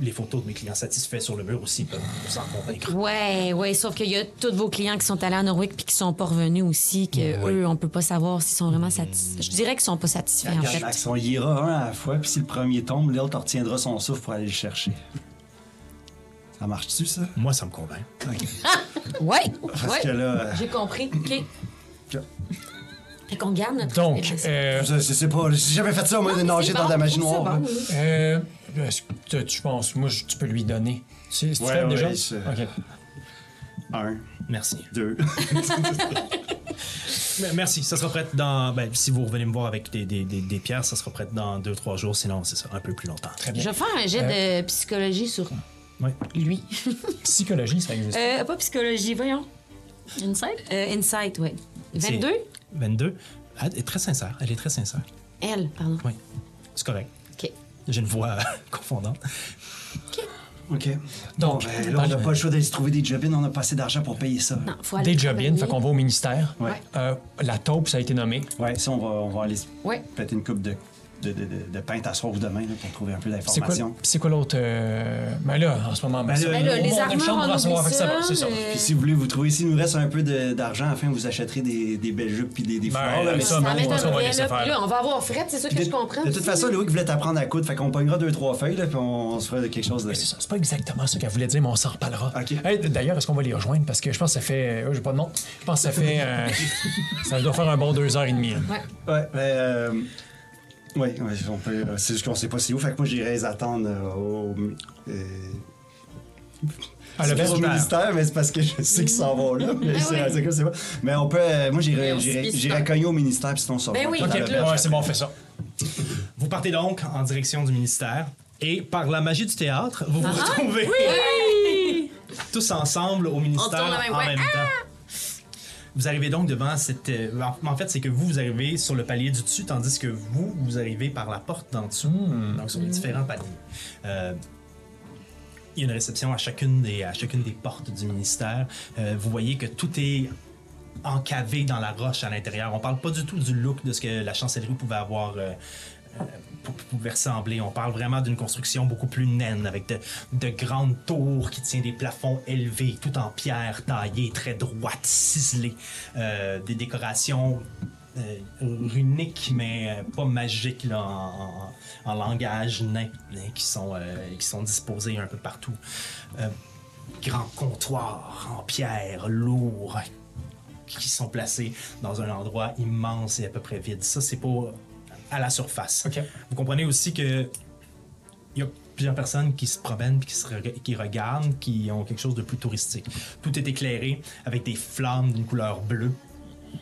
les photos de mes clients satisfaits sur le mur aussi peuvent vous en convaincre. Ouais, ouais, sauf qu'il y a tous vos clients qui sont allés à Norwick puis qui sont pas revenus aussi, que Oui. eux, on peut pas savoir s'ils sont vraiment satisfaits. Je dirais qu'ils sont pas satisfaits, en fait. Max, on y ira un à la fois, puis si le premier tombe, l'autre retiendra son souffle pour aller le chercher. Ça marche-tu, ça? Moi, ça me convainc. Ouais, Parce ouais. que là, euh, J'ai compris. OK. Fait qu'on garde notre. Donc, euh, je, je sais pas, j'ai jamais fait ça, moi, de nager dans de la magie noire. Oui. euh, est-ce que tu- tu penses, moi, je- tu peux lui donner? C'est c'est Ouais, ouais, déjà? c'est- OK. Un, Merci. deux. Mais Merci. Ça sera prêt dans. Ben, si vous revenez me voir avec des, des, des, des pierres, ça sera prêt dans deux, trois jours. Sinon, c'est ça, un peu plus longtemps. Très bien. Je vais faire un jet de psychologie sur Oui. lui. Psychologie, ça existe. Euh, pas psychologie, voyons. Insight? Euh, insight, ouais. 22? 22. Elle est très sincère. Elle est très sincère. Elle, pardon. Oui. C'est correct. J'ai une voix confondante. OK. Donc, Donc, ben, là, on n'a pas le choix d'aller se trouver des job on n'a pas assez d'argent pour payer ça. Non, faut aller Des job fait qu'on va au ministère. Ouais. Euh, la taupe, ça a été nommé. Ouais, ça, on va, on va aller se Ouais. péter une coupe de, de, de, à sauce demain là, pour trouver un peu C'est quoi, d'informations. c'est quoi l'autre. euh, Ben là, en ce moment, ben, Ben là, là, les armures, chambre on oublie ça mais- Puis si vous voulez vous trouver, s'il nous reste un peu d'argent, enfin, vous achèterez des, des belles jupes puis des, des Ben, fleurs. là, mais ça, qu'on va laisser faire. Là, on va avoir fret, c'est ça que de, je comprends. de toute façon, Loïc voulait t'apprendre à coudre, fait qu'on pognera deux, trois feuilles, là, puis on, on se fera quelque chose de. Mais c'est ça, c'est pas exactement ça qu'elle voulait dire, mais on s'en reparlera. Hey, D'ailleurs, est-ce qu'on va les rejoindre? Parce que je pense que ça fait. euh, j'ai pas de nom. Je pense que ça fait. euh, ça doit faire un bon deux heures et demie. là. Ouais, mais. Ouais, ouais, on peut. euh, C'est juste qu'on sait pas c'est où, fait que moi, j'irai les attendre euh, au. Euh, À c'est pas ministère, mais c'est parce que je sais qu'ils s'en vont là. Mais c'est oui. c'est comme c'est pas. Mais on peut. euh, moi, j'irai cogner au ministère, puis sinon, on se Ben oui. tout à Ok, l'auberge. ouais, c'est bon, on fait ça. Vous partez donc en direction du ministère et par la magie du théâtre, vous vous Ah, retrouvez tous ensemble au ministère même en même temps. Vous arrivez donc devant cette. euh, en- fait, c'est que vous, vous arrivez sur le palier du dessus, tandis que vous, vous arrivez par la porte d'en dessous, donc sur les différents paliers. Euh, il y a une réception à chacune des, à chacune des portes du ministère. Euh, vous voyez que tout est encavé dans la roche à l'intérieur. On parle pas du tout du look de ce que la chancellerie pouvait avoir. euh, ressembler. On parle vraiment d'une construction beaucoup plus naine, avec de, de grandes tours qui tiennent des plafonds élevés, tout en pierre taillée, très droite, ciselée. Euh, des décorations euh, runiques, mais euh, pas magiques là, en, langage nain, hein, qui, sont, euh, qui sont disposés un peu partout. Grands comptoirs en pierre, lourds, qui sont placés dans un endroit immense et à peu près vide. Ça, c'est pas à la surface. Vous comprenez aussi que il y a plusieurs personnes qui se promènent qui, se qui regardent, qui ont quelque chose de plus touristique. Tout est éclairé avec des flammes d'une couleur bleue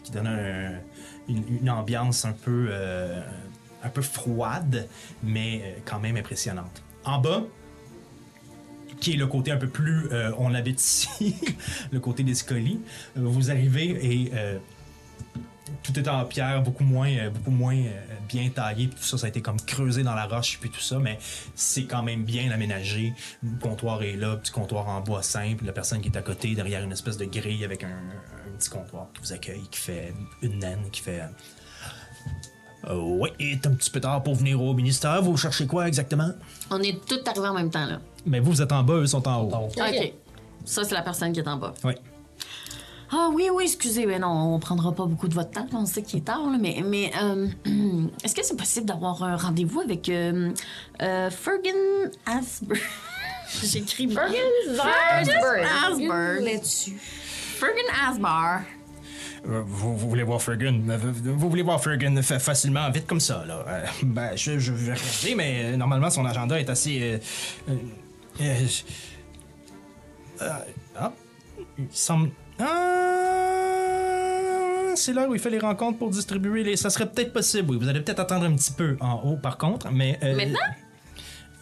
qui donnent un- une, une ambiance un peu, euh, un peu froide, mais euh, quand même impressionnante. En bas, qui est le côté un peu plus, euh, on l'habite ici, le côté des scolis. Vous arrivez et euh, tout est en pierre, beaucoup moins, euh, beaucoup moins euh, bien taillé. puis Tout ça, ça a été comme creusé dans la roche, puis tout ça, mais c'est quand même bien aménagé. Le comptoir est là, petit comptoir en bois simple. La personne qui est à côté, derrière une espèce de grille avec un, un petit comptoir qui vous accueille, qui fait une naine, qui fait. Euh, oui, il est un petit peu tard pour venir au ministère. Vous cherchez quoi exactement? On est tous arrivés en même temps, là. Mais vous, vous êtes en bas, eux sont en haut. OK. Ça, c'est la personne qui est en bas. Oui. Ah oui, oui, excusez, mais non, on prendra pas beaucoup de votre temps. On sait qu'il est tard, là, mais, mais euh, est-ce que c'est possible d'avoir un rendez-vous avec euh, euh, Fergus Asbury? J'écris Asberg. Asberg. Là-dessus. Fergus Asbar. Euh, Vous, vous voulez voir Fergus? euh, Vous, voulez voir Fergus fa- facilement, vite comme ça, là? Euh, ben, je, je vais regarder, mais euh, normalement, son agenda est assez... euh, euh, euh, euh, ah, il semble... Ah, c'est l'heure où il fait les rencontres pour distribuer les... Ça serait peut-être possible, oui. Vous allez peut-être attendre un petit peu en haut, par contre, mais... euh, Maintenant?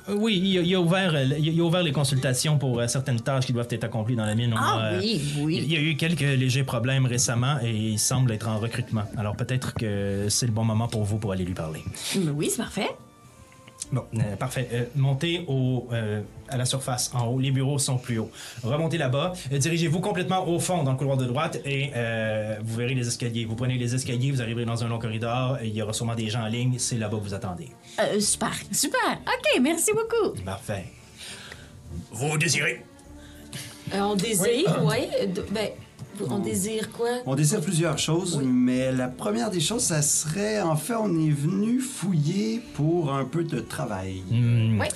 euh, Oui, il a, il a ouvert, euh, il a- ouvert les consultations pour certaines tâches qui doivent être accomplies dans la mine. On Ah oui, oui. il y a eu quelques légers problèmes récemment et il semble être en recrutement. Alors peut-être que c'est le bon moment pour vous pour aller lui parler. Mais oui, c'est parfait. Bon, euh, parfait. Euh, montez au, euh, à la surface, en haut. Les bureaux sont plus hauts. Remontez là-bas. Euh, Dirigez-vous complètement au fond, dans le couloir de droite, et euh, vous verrez les escaliers. Vous prenez les escaliers, vous arriverez dans un long corridor. Il y aura sûrement des gens en ligne. C'est là-bas que vous attendez. Euh, super, super. OK, merci beaucoup. Parfait. Vous désirez? Euh, on désire, ouais. euh, de- ben, on désire quoi? On désire plusieurs choses, mais la première des choses, ça serait, en fait, on est venu fouiller pour un peu de travail. Hmm. Oui.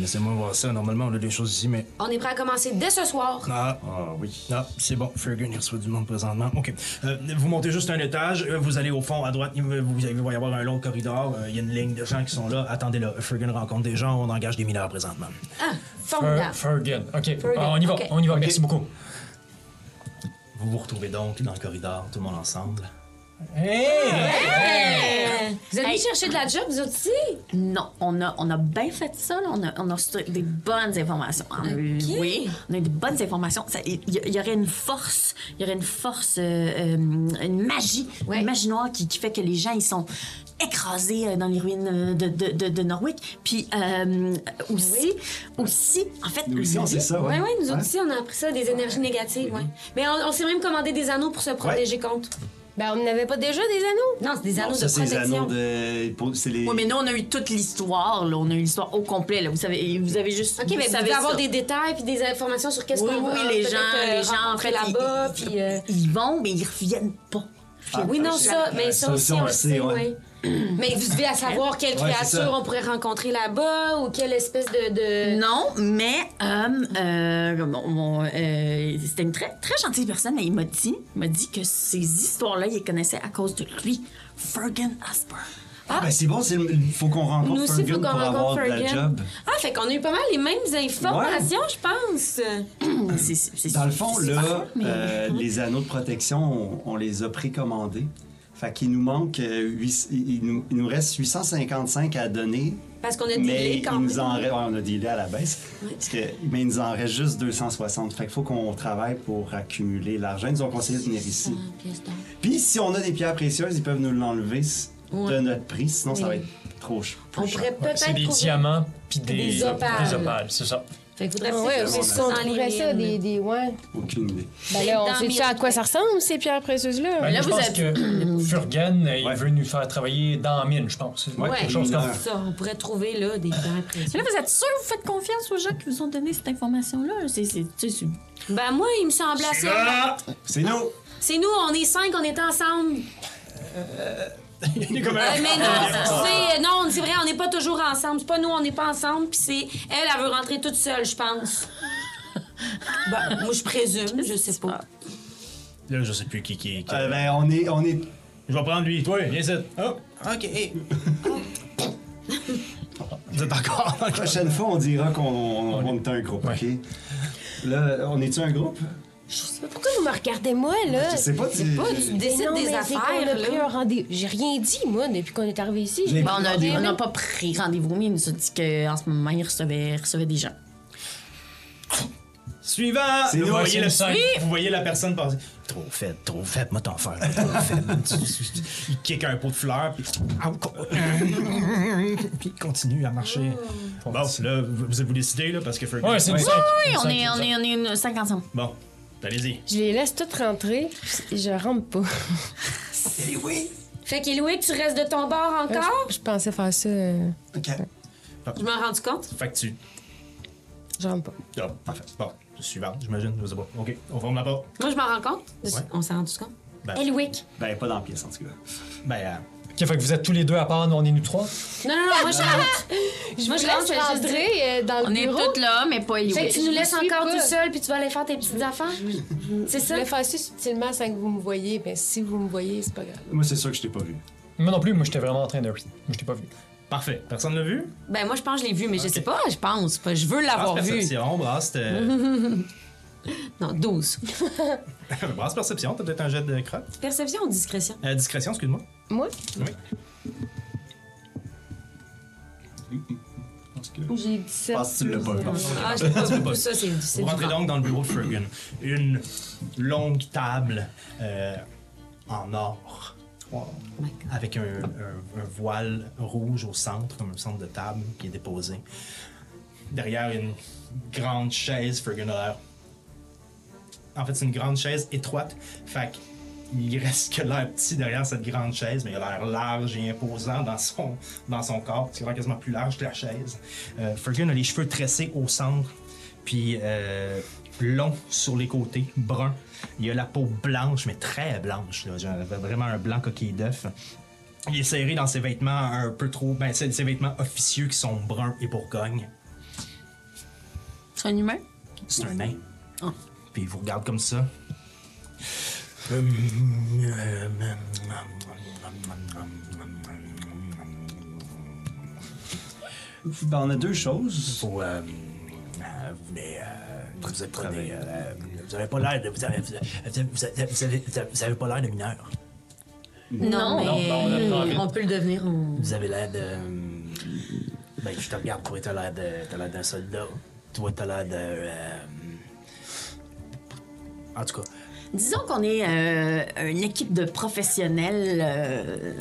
Laissez-moi voir ça. Normalement, on a des choses ici, mais... On est prêt à commencer dès ce soir. Ah, Ah oui. Ah, c'est bon. Fergus, il reçoit du monde présentement. OK. Euh, vous montez juste un étage. euh, Vous allez au fond, à droite. Il va, y avoir un long corridor. euh, Il y a une ligne de gens qui sont là. Attendez là. Fergus rencontre des gens. On engage des mineurs présentement. Ah, Fer- formidable. Fergus. OK. Ah, on y va. On y va. Merci beaucoup. Vous vous retrouvez donc dans le corridor, tout le monde ensemble. Euh, Vous allez Hey. chercher de la job, vous aussi? Non, on a, on a bien fait ça. Là. On, a, on a des bonnes informations. On a eu- Ok. oui, on a eu des bonnes informations. Il y, y aurait une force, il y aurait une force, euh, euh, une magie, Ouais. une magie noire qui, qui fait que les gens ils sont écrasés euh, dans les ruines euh, de, de, de, de Norwick. Puis euh, aussi, aussi, en fait, Nous aussi, on sait ça, Oui, ouais. oui, nous autres aussi, on a appris ça, des énergies négatives, ouais. Mais on, on s'est même commandé des anneaux pour se protéger contre. Ben, on n'avait pas déjà des anneaux? Non, c'est des Non, anneaux ça, de c'est les protection. anneaux de... pour- C'est les... Oui, mais nous, on a eu toute l'histoire. là. On a eu l'histoire au complet. Là. Vous savez, vous avez juste. OK, mais vous savez devez avoir ça. des détails puis des informations sur qu'est-ce Oui, qu'on oui, va les peut-être, gens, euh, les gens, en rencontrer fait, là-bas, ils, puis... euh, ils vont, mais ils reviennent pas. Ah, Oui, non, ça, mais ça ça aussi, aussi, on le sait, ouais. oui. Mais vous devez à savoir quelle Ouais, créature on pourrait rencontrer là-bas ou quelle espèce de... de... Non, mais euh, euh, bon, bon, euh, c'était une très, très gentille personne, mais il m'a dit, il m'a dit que ces histoires-là, il les connaissait à cause de lui, Fergus Asper. Ah, ben c'est bon, c'est le- faut qu'on rencontre Nous aussi, il Fergus faut qu'on pour avoir rencontre de la Fergus. job. Ah, fait qu'on a eu pas mal les mêmes informations, je pense. C'est- Dans le fond, là, mais- euh, les anneaux de protection, on, on les a précommandés. Fait qu'il nous manque, euh, il, nous, il nous reste 855 à donner. Parce qu'on a Mais il quand nous en reste, ouais, on a dealé à la baisse. Parce que, mais il nous en reste juste 260. Fait qu'il faut qu'on travaille pour accumuler l'argent. Ils nous ont conseillé de venir ici. Puis si on a des pierres précieuses, ils peuvent nous l'enlever de notre prix, sinon ça va être trop ch- On cher. pourrait peut-être C'est des trouver- diamants puis des, Des opales. des opales, c'est ça. Fait qu'il faudrait Ah ouais, on trouverait ça, des, des, ouais. Aucune idée. Ben là, Dans on sait à quoi ça ressemble, ces pierres précieuses-là? Ben, là, je vous pense êtes- que Furgan, euh, il Ouais. veut nous faire travailler dans la mine, je pense. C'est Ouais, quelque chose comme. Ça, on pourrait trouver là des pierres Mais précieuses. là, vous êtes sûr que vous faites confiance aux gens qui vous ont donné cette information-là? C'est, c'est, tu sais, c'est- Ben moi, il me semblait assez... C'est nous! C'est nous, on est cinq, on est ensemble. Il est comme un- Euh, mais non, c'est non, c'est vrai, on n'est pas toujours ensemble. C'est pas nous, on n'est pas ensemble. Puis c'est elle, elle veut rentrer toute seule, je pense. Ben, moi, je présume, je sais pas. Là, je sais plus qui qui. qui- Euh, ben, on est, on est Je vais prendre lui. Toi, viens ici. Oh, OK. Vous êtes encore La prochaine fois, on dira qu'on on, on est un groupe, OK? Là, on est-tu un groupe? Pourquoi vous me regardez, moi, là? Je sais pas, tu... C'est pas, tu décides non, des affaires, a pris là. un rendez-vous. J'ai rien dit, moi, depuis qu'on est arrivé ici. J'ai- Ben, on on n'a pas pris rendez-vous, mais il nous a dit qu'en ce moment, il recevait, il recevait des gens. Suivant! Vous, nous, voyez cinq. vous voyez la personne passer. Trop fait, trop fait, moi t'en faire. Trop fait. il kick un pot de fleurs, puis. puis il continue à marcher. Bon, là, vous, vous vous décidez, là, parce que. Ouais, c'est cinq. Oui, Une on est, on est, on est une cinq ensemble. Bon, allez-y. Je les laisse toutes rentrer, puis je rentre pas. Eh oui! Fait qu'Élouis, tu restes de ton bord encore? Je, je pensais faire ça. euh, OK. Je m'en rends compte. Fait que tu. je rentre pas. Ah, parfait. Bon, suivant, j'imagine. Je sais pas. OK, on ferme la porte. Moi, je m'en rends compte. Ouais. On s'en rend tous compte. Ben. Ben, pas dans la pièce, en tout cas. Ben, euh, Ok, fait que vous êtes tous les deux à part, nous, on est nous trois? Non, non, non, moi je rentre. Je Moi, vous je laisse je- rentrer euh, dans On le est bureau. toutes là, mais pas Fait que tu nous laisses suis encore pas. tout seul, puis tu vas aller faire tes petites affaires? C'est Je ça? vais faire ça subtilement sans que vous me voyez, mais si vous me voyez, c'est pas grave. Moi, c'est sûr que je t'ai pas vu. Moi non plus, moi, j'étais vraiment en train de. Moi, je t'ai pas vu. Parfait. Personne l'a vu? Ben, moi, je pense que je l'ai vu, mais je sais pas, je pense. pas. Je veux l'avoir Brasse vu. perception, brasse, euh, Non, 12. brasse perception, t'as peut-être un jet de crotte? Perception ou discrétion? Euh, discrétion, excuse-moi. Moi? Que... J'ai 17. pense que tu l'as pas vu. Ah, je sais pas ça, c'est Vous rentrez donc dans le bureau de Fergus. Une longue table euh, en or. Avec un, un- un voile rouge au centre, comme un centre de table qui est déposé. Derrière une grande chaise, Fergus a l'air. En fait, c'est une grande chaise étroite. Fait il reste que l'air petit derrière cette grande chaise, mais il a l'air large et imposant dans son, dans son corps. C'est quasiment plus large que la chaise. Euh, Fergus a les cheveux tressés au centre, puis euh, long sur les côtés, brun. Il a la peau blanche, mais très blanche. Là. Vraiment un blanc coquille d'œuf. Il est serré dans ses vêtements un peu trop. Ben, c'est ses vêtements officieux qui sont bruns et bourgogne. C'est un humain? C'est un nain. Ah. Puis il vous regarde comme ça. Ben, on a deux choses. Faut, euh, euh, vous venez, euh, vous êtes prenez, euh, vous avez pas l'air de, vous avez, vous avez, vous avez, vous avez, vous avez- vous avez pas l'air de mineur. Non, mais Non, non, on a pas envie. on peut le devenir. on- Vous avez l'air de, ben je te regarde, toi t'as l'air de, t'as l'air d'un soldat. Toi t'as l'air de, euh, en tout cas, Disons qu'on est euh, une équipe de professionnels euh,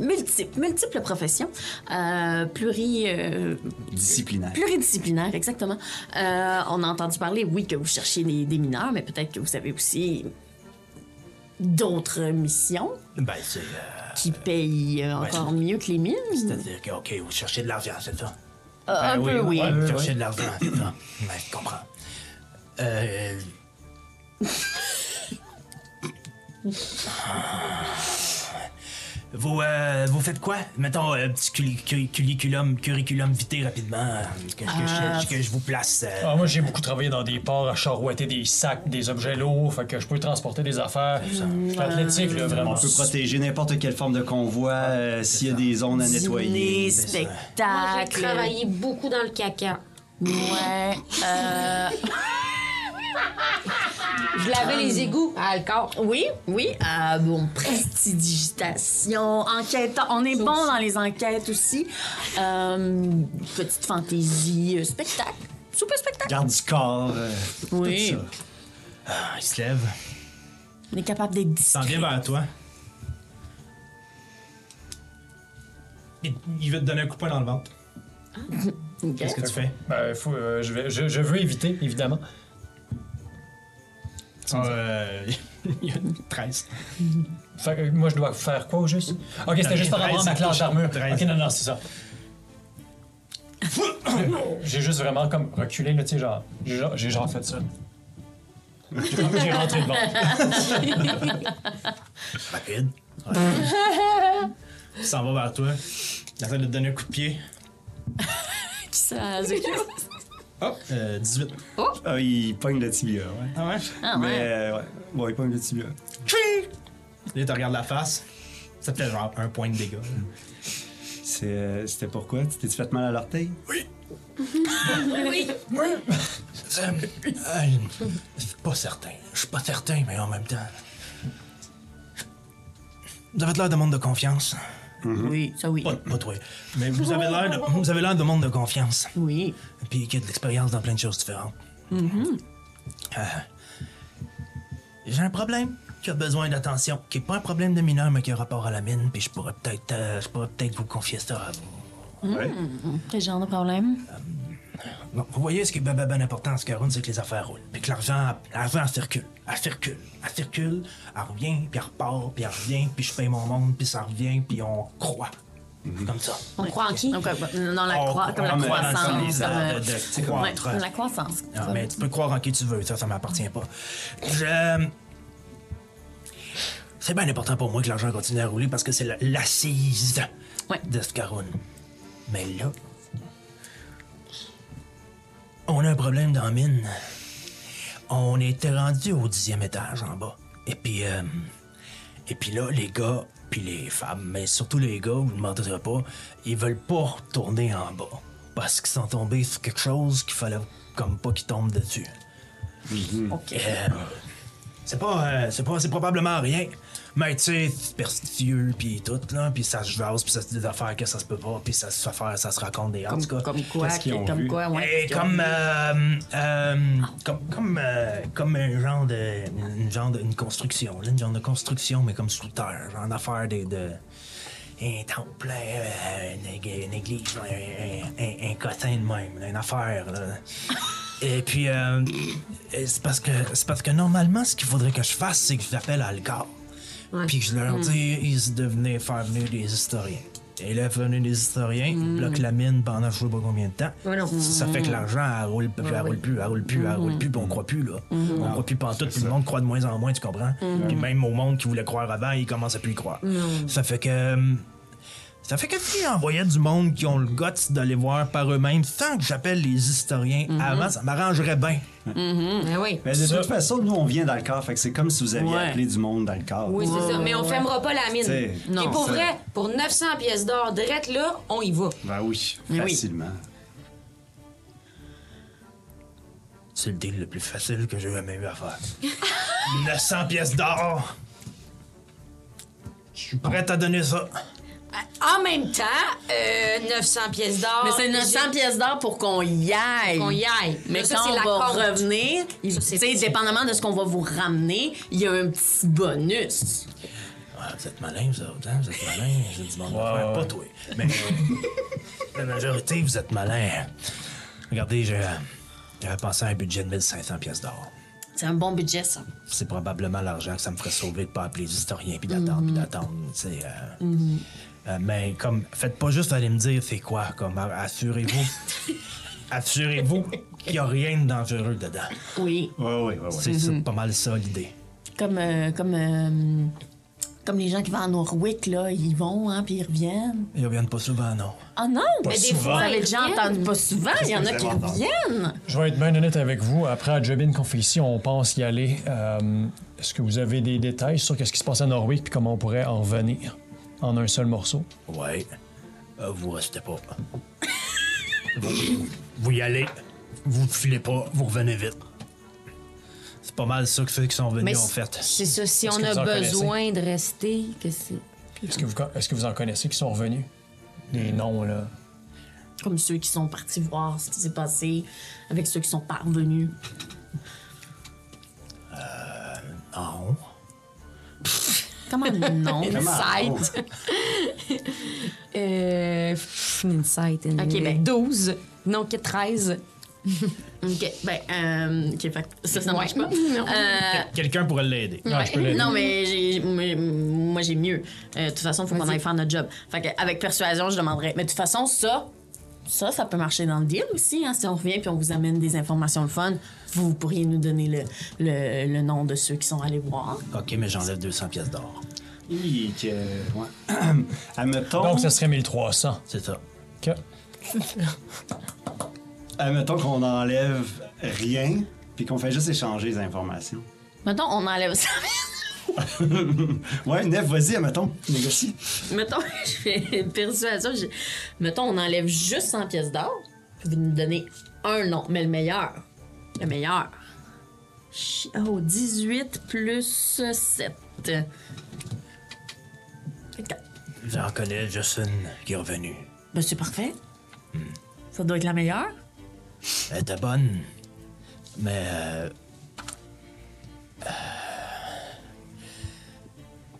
multiples, multiples professions, euh, pluri, euh, Disciplinaire. pluridisciplinaires, exactement. Euh, on a entendu parler, oui, que vous cherchiez des, des mineurs, mais peut-être que vous avez aussi d'autres missions ben c'est, euh, qui payent euh, encore mieux que les mines. c'est-à-dire que, ok, vous cherchez de l'argent, c'est ça? Euh, un Ben peu, oui. ouais, oui, vous oui. cherchez de l'argent, c'est ça? Ouais, je comprends. Euh... Vous, euh, vous faites quoi? Mettons, un petit culi- curi- curriculum, curriculum vitae rapidement, euh, que, que je, que je vous place. euh, Ah, moi, j'ai beaucoup travaillé dans des ports à charouetter des sacs, des objets lourds, fait que je peux transporter des affaires. Je suis athlétique, là, vraiment. On peut protéger n'importe quelle forme de convoi euh, s'il y a des zones à nettoyer. Dîner. Moi, j'ai spectacle. travaillé beaucoup dans le caca. Ouais. euh, Je lavais les égouts à Alcor. oui, oui. Euh, bon, prestidigitation, enquête. On est bon dans les enquêtes aussi. Euh, petite fantaisie, euh, spectacle. Super spectacle. Garde du corps. euh, Oui. tout ça. ah, il se lève, On est capable d'être s'en discret. vient vers toi. Il, il veut te donner un coup de poing dans le ventre. Ok. Qu'est-ce que tu fais? Ben, faut, euh, je, vais, je, je veux éviter, évidemment. Euh, il y a une 13. Fait que moi, je dois faire quoi au juste? Ok, c'était juste par rapport à ma 13, classe d'armure. Ok, non, non, c'est ça. J'ai juste vraiment comme reculé, là, tu sais, genre. J'ai genre, j'ai genre fait ça. J'ai j'ai rentré devant. Rapide. Ouais. il s'en va vers toi. Il essaie de te donner un coup de pied. Qui ça, Zéku? Hop, euh, 18. Ah, il pogne le tibia, ouais. Ah ouais? Ah Mais, ouais. euh, ouais. Bon, il pogne le tibia. Là, il te regarde la face. Ça fait genre un point de dégâts. là. C'est, euh, C'était pourquoi? Tu t'es-tu fait mal à l'orteil? Euh, euh, je suis pas certain. Je suis pas certain, mais en même temps. Vous avez l'air de monde de confiance. Oui, ça oui. Pas, pas toi. Mais vous avez l'air de, vous avez l'air de monde de confiance. Oui. Puis qui a de l'expérience dans plein de choses différentes. Euh, J'ai un problème qui a besoin d'attention, qui est pas un problème de mineur, mais qui a rapport à la mine. Puis je pourrais peut-être, euh, je pourrais peut-être vous confier ça à vous. Ouais. Quel genre de problème? Bon, vous voyez, ce qui est ben, ben, ben important en Scaroun, c'est que les affaires roulent. Puis que l'argent, l'argent, circule. Elle circule. Elle circule, elle revient, puis elle repart, puis elle revient, puis je paye mon monde, puis ça revient, puis on croit. Comme ça. On croit en qui? Dans la, On- croi- comme la croissance. de- euh, de- de ouais, croître. comme la croissance. Ah, mais tu peux croire en qui tu veux, ça, ça m'appartient pas. Je. c'est bien important pour moi que l'argent continue à rouler parce que c'est la- l'assise Ouais. de Scaroun. Mais là, on a un problème dans la mine. On était rendu au dixième étage en bas. Et puis, euh, et puis là, les gars, puis les femmes, mais surtout les gars, vous ne mentirez pas, ils veulent pas retourner en bas. Parce qu'ils sont tombés sur quelque chose qu'il fallait comme pas qu'ils tombent dessus. OK. Euh, c'est pas, euh, c'est pas, c'est probablement rien. Mais tu sais, superstitieux, puis tout, là, puis ça se jase, puis ça se dit des affaires que ça se peut pas, puis ça se fait faire, ça se raconte des... En Comme, tout cas, comme quoi, qu'est-ce qu'ils ont comme vu? quoi, ouais. et comme, euh, euh, comme, comme, euh, comme un genre de, une genre de, une construction, là, une genre de construction, mais comme sous terre, genre d'affaire de, de, un temple, euh, une, ég- une église, un, un, un cotin de même, là, une affaire, là. Et puis, euh, c'est parce que, c'est parce que normalement, ce qu'il faudrait que je fasse, c'est que je l'appelle Algar. Puis que je leur dis, ils devenaient faire venir des historiens. Et là, venir des historiens, ils bloquent la mine pendant je sais pas combien de temps. Ouais. Ça fait que l'argent, elle roule, elle roule plus, elle roule plus, elle roule plus, puis on croit plus, là. On croit plus pantoute, puis le monde croit de moins en moins, tu comprends? Puis même au monde qui voulait croire avant, il commence à plus y croire. Ça fait que... Ça fait que si j'envoyais du monde qui ont le guts d'aller voir par eux-mêmes, sans que j'appelle les historiens avant, ça m'arrangerait bien. Ben oui. Mais de Ça- toute façon, nous, on vient d'Alcar, fait que c'est comme si vous aviez Ouais. appelé du monde d'Alcar. Oui, c'est ça. Mais on fermera pas la mine. T'sais, non, Et pour vrai, pour 900 pièces d'or, direct là, on y va. Ben oui, oui. facilement. C'est le deal le plus facile que j'ai jamais eu à faire. 900 pièces d'or! Je suis prêt à donner ça. En même temps, euh, 900 pièces d'or. Mais c'est 900 pièces d'or pour qu'on y aille. Qu'on y aille. Mais Là, ça, quand c'est on la va compte. revenir, tu sais, dépendamment de ce qu'on va vous ramener, il y a un petit bonus. Ah, vous êtes malin, vous autres, hein? Vous êtes malin. Êtes du monde ouais. Pas toi. Mais euh, la majorité, vous êtes malin. Regardez, j'ai, j'avais pensé à un budget de 1500 pièces d'or. C'est un bon budget, ça. C'est probablement l'argent que ça me ferait sauver de pas appeler les historiens puis d'attendre puis d'attendre. tu sais, euh, euh, mais comme, faites pas juste aller me dire c'est quoi. Comme, assurez-vous. assurez-vous qu'il y a rien de dangereux dedans. Oui. Ouais, ouais, ouais, ouais. C'est ça, pas mal ça l'idée. Comme, euh, comme, euh, comme les gens qui vont à Norwick, là, ils vont, hein, puis ils reviennent. Ils reviennent pas souvent, non. Ah non! Mais des souvent. Vous fois, déjà reviennent. entendu pas souvent, il y en a qui reviennent. Je vais être bien honnête avec vous. Après la Jobin qu'on fait ici, on pense y aller. Euh, Est-ce que vous avez des détails sur ce qui se passe à Norwick puis comment on pourrait en revenir? En un seul morceau? Ouais. Euh, vous restez pas. vous, vous y allez. Vous filez pas. Vous revenez vite. C'est pas mal ça que ceux qui sont venus Mais ont fait. c'est ça. Si on a besoin de rester, que c'est. Est-ce que, vous, est-ce que vous en connaissez qui sont revenus? Des noms, là. Comme ceux qui sont partis voir ce qui s'est passé avec ceux qui sont parvenus. Non. Comment non? Comment? Insight. Euh. pff, Insight. Ok, ben. 12. Non, que 13. OK, ben, euh, OK, fait que ça, ça marche pas. Non. Euh, Quelqu'un pourrait l'aider. Je peux l'aider. non, mais j'ai- moi, moi, j'ai mieux. Euh, de toute façon, il faut qu'on aille faire notre job. Fait que, avec persuasion, je demanderais. Mais de toute façon, ça, ça, ça peut marcher dans le deal aussi. Hein, si on revient puis on vous amène des informations le fun, vous pourriez nous donner le, le, le nom de ceux qui sont allés voir. Ok, mais j'enlève 200 pièces d'or. Hi, que- ouais. Admettons, Donc, ça serait 1300. C'est ça. OK. admettons qu'on enlève rien, puis qu'on fait juste échanger les informations. Mettons, on enlève ça. Ouais, Nef, vas-y, admettons, négocie. Mettons, je fais persuasion. je- Mettons, on enlève juste 100 pièces d'or. Puis vous nous donnez un nom, mais le meilleur. Le meilleur. Chi- Oh, 18 plus 7. J'en connais juste une qui est revenue. Ben, c'est parfait. Ça doit être la meilleure. Elle était bonne. Mais. euh, euh,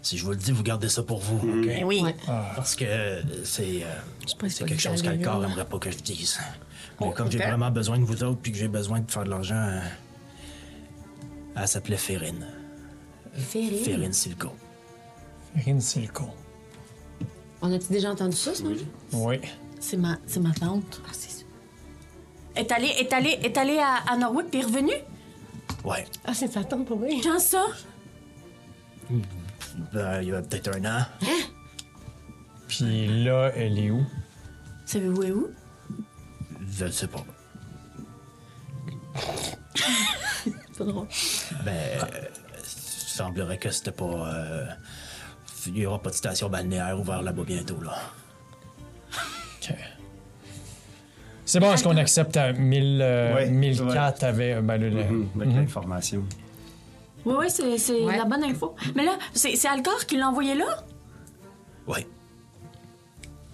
si je vous le dis, vous gardez ça pour vous, ok? Ben oui. Parce que c'est. euh, c'est quelque chose pas qu'Alcor là. aimerait pas que je dise. Mais Oh, comme j'ai vraiment besoin de vous autres, puis que j'ai besoin de faire de l'argent. euh, elle s'appelait Férine. Férine? Silco. Rin Silco. On a-tu déjà entendu ça, ce nom Oui. C'est ma, c'est ma tante. Ah, c'est ça. Est allée, est allée, est allée à, à Norwood puis est revenue? Ouais. Ah, c'est ta tante pour vrai? Quand ça? Ben, il y a peut-être un an. Puis là, elle est où? Savez-vous où? Je ne sais pas. C'est drôle. Ben, euh, il semblerait que c'était pas. euh, il n'y aura pas de station balnéaire ouverte là-bas bientôt, là. Ok. C'est bon, est-ce qu'on accepte à 1000, euh, Ouais, 1004 avec, ben, le- le- Mhm, Avec Mhm. l'information. Oui, oui, c'est c'est Ouais. la bonne info. Mais là, c'est c'est Alcor qui l'a envoyé là? Oui.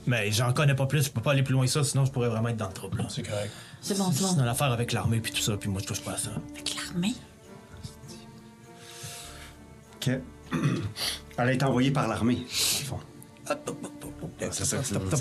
Mais j'en connais pas plus, je peux pas aller plus loin que ça, sinon je pourrais vraiment être dans le trouble. là. C'est correct. C'est bon, c'est C'est bon. dans l'affaire avec l'armée puis tout ça, puis moi je touche pas à ça. Avec l'armée? OK. Elle a été envoyée par l'armée, dans le fond. C'est ça pas.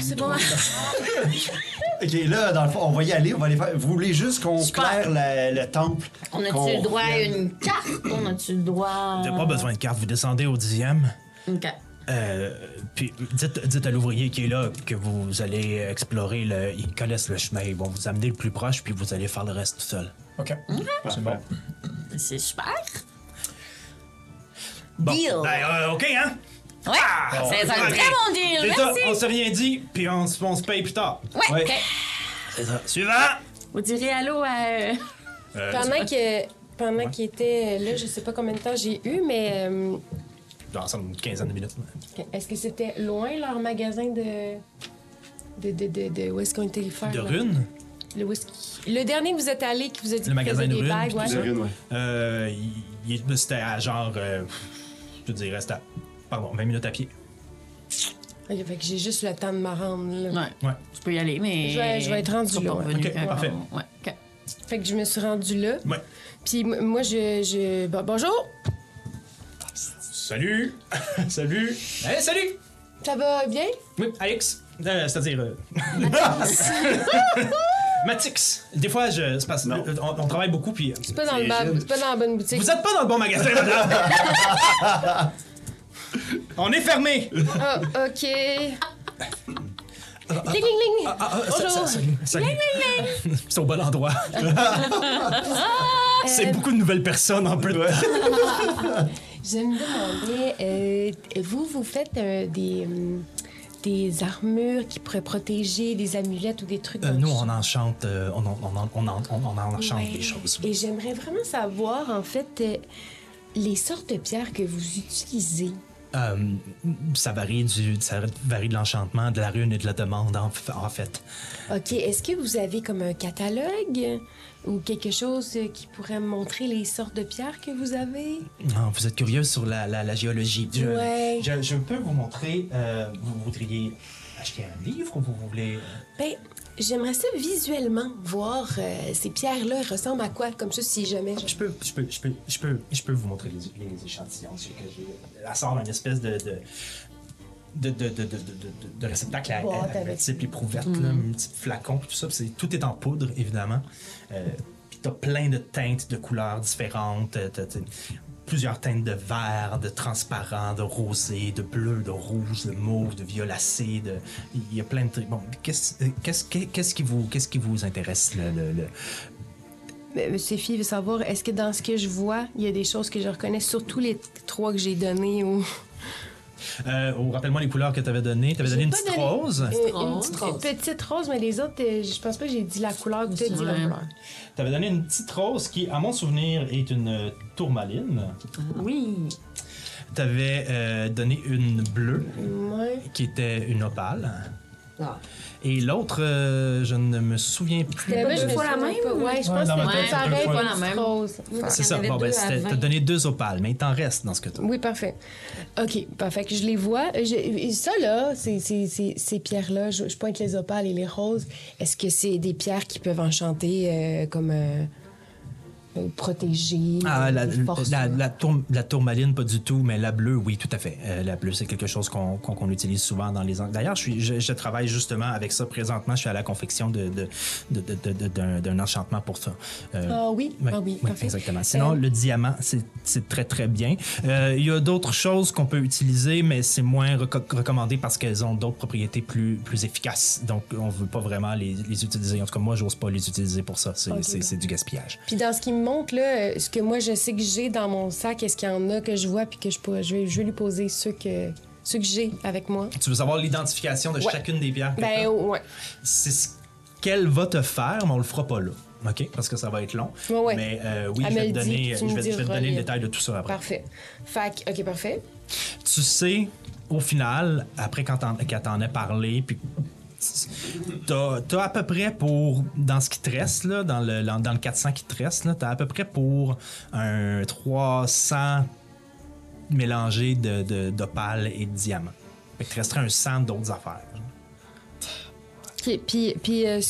C'est bon. OK, là, dans le fond, on va y aller. On va aller faire... Vous voulez juste qu'on Super. claire le, le temple? On a-tu le droit à revienne? une carte? On a-tu le droit? T'as pas besoin de carte, vous descendez au dixième. OK. Euh, puis dites, dites à l'ouvrier qui est là que vous allez explorer le. Ils connaissent le chemin, ils vont vous amener le plus proche, puis vous allez faire le reste tout seul. OK. C'est bon. C'est super. Bon. Deal. Ben, euh, OK, hein? Ouais, c'est un ok. très bon deal. C'est ça, Merci. on s'est rien dit, puis on, se paye plus tard. Ouais, Ouais. ok. C'est ça. Suivant! Vous direz allô à. euh, Euh, Pendant que pendant qu'il était là, je sais pas combien de temps j'ai eu, mais euh, dans une quinzaine de minutes. est-ce que c'était loin leur magasin de de, de, de, de- où est-ce qu'on était faire De là? runes? Le, whisky. le dernier que vous êtes allé, qui vous a dit Le magasin de des runes, bagues, ouais. De runes, ouais. Euh, c'était à genre. euh, je te dirais, c'était à. Pardon, 20 minutes à pied. Fait que j'ai juste le temps de me rendre là. Ouais. Ouais. Tu peux y aller, mais. Je vais- je vais être seras là, ouais. revenu Ok, quand- parfait. Ouais, ok. Fait que je me suis rendue là. Ouais. Puis moi, je. je... bon- bonjour! Salut! salut! Hey, salut! Ça va bien? Oui, Alex. Euh, C'est-à-dire. euh, Matix. Des fois, je, c'est parce- Non. euh, on, on travaille beaucoup, puis. C'est pas, dans le C'est ba- Gilles. c'est pas dans la bonne boutique. Vous êtes pas dans le bon magasin, madame! on est fermé! Ah, ok. Ling, ling, ling! Ah, ah, ça- C'est au bon endroit. C'est beaucoup de nouvelles personnes en peu de temps. Je me demandais, euh, vous, vous faites euh, des, hum, des armures qui pourraient protéger, des amulettes ou des trucs Euh, dans nous, on enchante, euh, on, en- on, en- on, en- on, en enchante Ouais. des choses. Et j'aimerais vraiment savoir, en fait, euh, les sortes de pierres que vous utilisez. Euh, ça varie du, ça varie de l'enchantement, de la rune et de la demande, en, en fait. OK, est-ce que vous avez comme un catalogue ou quelque chose qui pourrait me montrer les sortes de pierres que vous avez? Non, vous êtes curieuse sur la, la- la géologie. Je, Ouais. je, je peux vous montrer. euh, vous voudriez acheter un livre ou vous voulez. euh, Ben, j'aimerais ça visuellement voir euh, ces pierres-là elles ressemblent à quoi, comme ça, si jamais... Je peux, je peux, je peux, je peux, je peux vous montrer les, les échantillons. C'est que j'ai- Elle sort une espèce de. de de, de, de, de, de, de- de réceptacle à, à, à multiples éprouvette, là, multiples flacons, puis tout ça. c'est- tout est en poudre, évidemment. Euh, puis t'as plein de teintes de couleurs différentes. t'as plusieurs teintes de vert, de transparent, de rosé, de bleu, de rouge, de mauve, de violacé. De... Il y a plein de trucs. Bon, qu'est-ce qu'est-ce- qu'est-ce qui, vous, qu'est-ce qui vous intéresse? Le, le- Monsieur Fille veut savoir, est-ce que dans ce que je vois, il y a des choses que je reconnais, surtout les trois que j'ai données ou... Euh, oh, Rappelle-moi les couleurs que tu avais données. Tu avais donné une petite donné- rose. Une rose. petite, une petite rose, mais les autres, euh, je pense pas que j'ai dit la couleur. Peut-être dit la Ouais. couleur. Tu avais donné une petite rose qui, à mon souvenir, est une euh, tourmaline. Oui. Tu avais donné une bleue Ouais. qui était une opale. Ah. Et l'autre, euh, je ne me souviens plus. C'était pas deux deux fois la même, Ouais, je pense que c'était pareil fois. la même. C'est ça. Bon, ben, t'as donné deux opales, mais il t'en reste dans ce que tu Oui, parfait. OK, parfait. Que je les vois. Euh, je- ça, là, ces, ces, ces, ces pierres-là, je, je pointe les opales et les roses. Est-ce que c'est des pierres qui peuvent enchanter euh, comme euh, euh, Ah, la, des forces, la, là? la, tour- la tourmaline, pas du tout, mais la bleue, oui, tout à fait. Euh, la bleue, c'est quelque chose qu'on utilise souvent dans les... D'ailleurs, je, suis- je, je travaille justement avec ça présentement. Je suis à la confection de, de, de- de- de- d'un enchantement pour ça. Euh, Ah oui, Oui, ah oui, oui, exactement. Sinon, Euh, le diamant, c'est très, très bien. Il y a d'autres choses qu'on peut utiliser, mais c'est moins reco- recommandé parce qu'elles ont d'autres propriétés plus, plus efficaces. Donc, on ne veut pas vraiment les, les utiliser. En tout cas, moi, j'ose pas les utiliser pour ça. C'est c'est du gaspillage. Puis dans ce qui montre là, euh, ce que moi je sais que j'ai dans mon sac, est-ce qu'il y en a que je vois puis que je pourrais, je vais, je vais lui poser ceux que ceux que j'ai avec moi. Tu veux savoir l'identification de Ouais. chacune des pierres que Ben ouais. C'est ce qu'elle va te faire, mais on le fera pas là. OK? Parce que ça va être long. Ouais, ouais. Mais euh, oui, je vais, te donner, je vais, je vais te donner le les- détail de tout ça après. Parfait. Fait que- ok, parfait. Tu sais, au final, après quand qu'elle t'en a parlé, puis t'as, t'as à peu près pour, dans ce qui te reste, là, dans, le, dans le 400 qui te reste, t'as à peu près pour un 300 mélangé de, de, d'opales et de diamants. Fait que te resterait un 100 d'autres affaires. Ok, puis, puis, euh,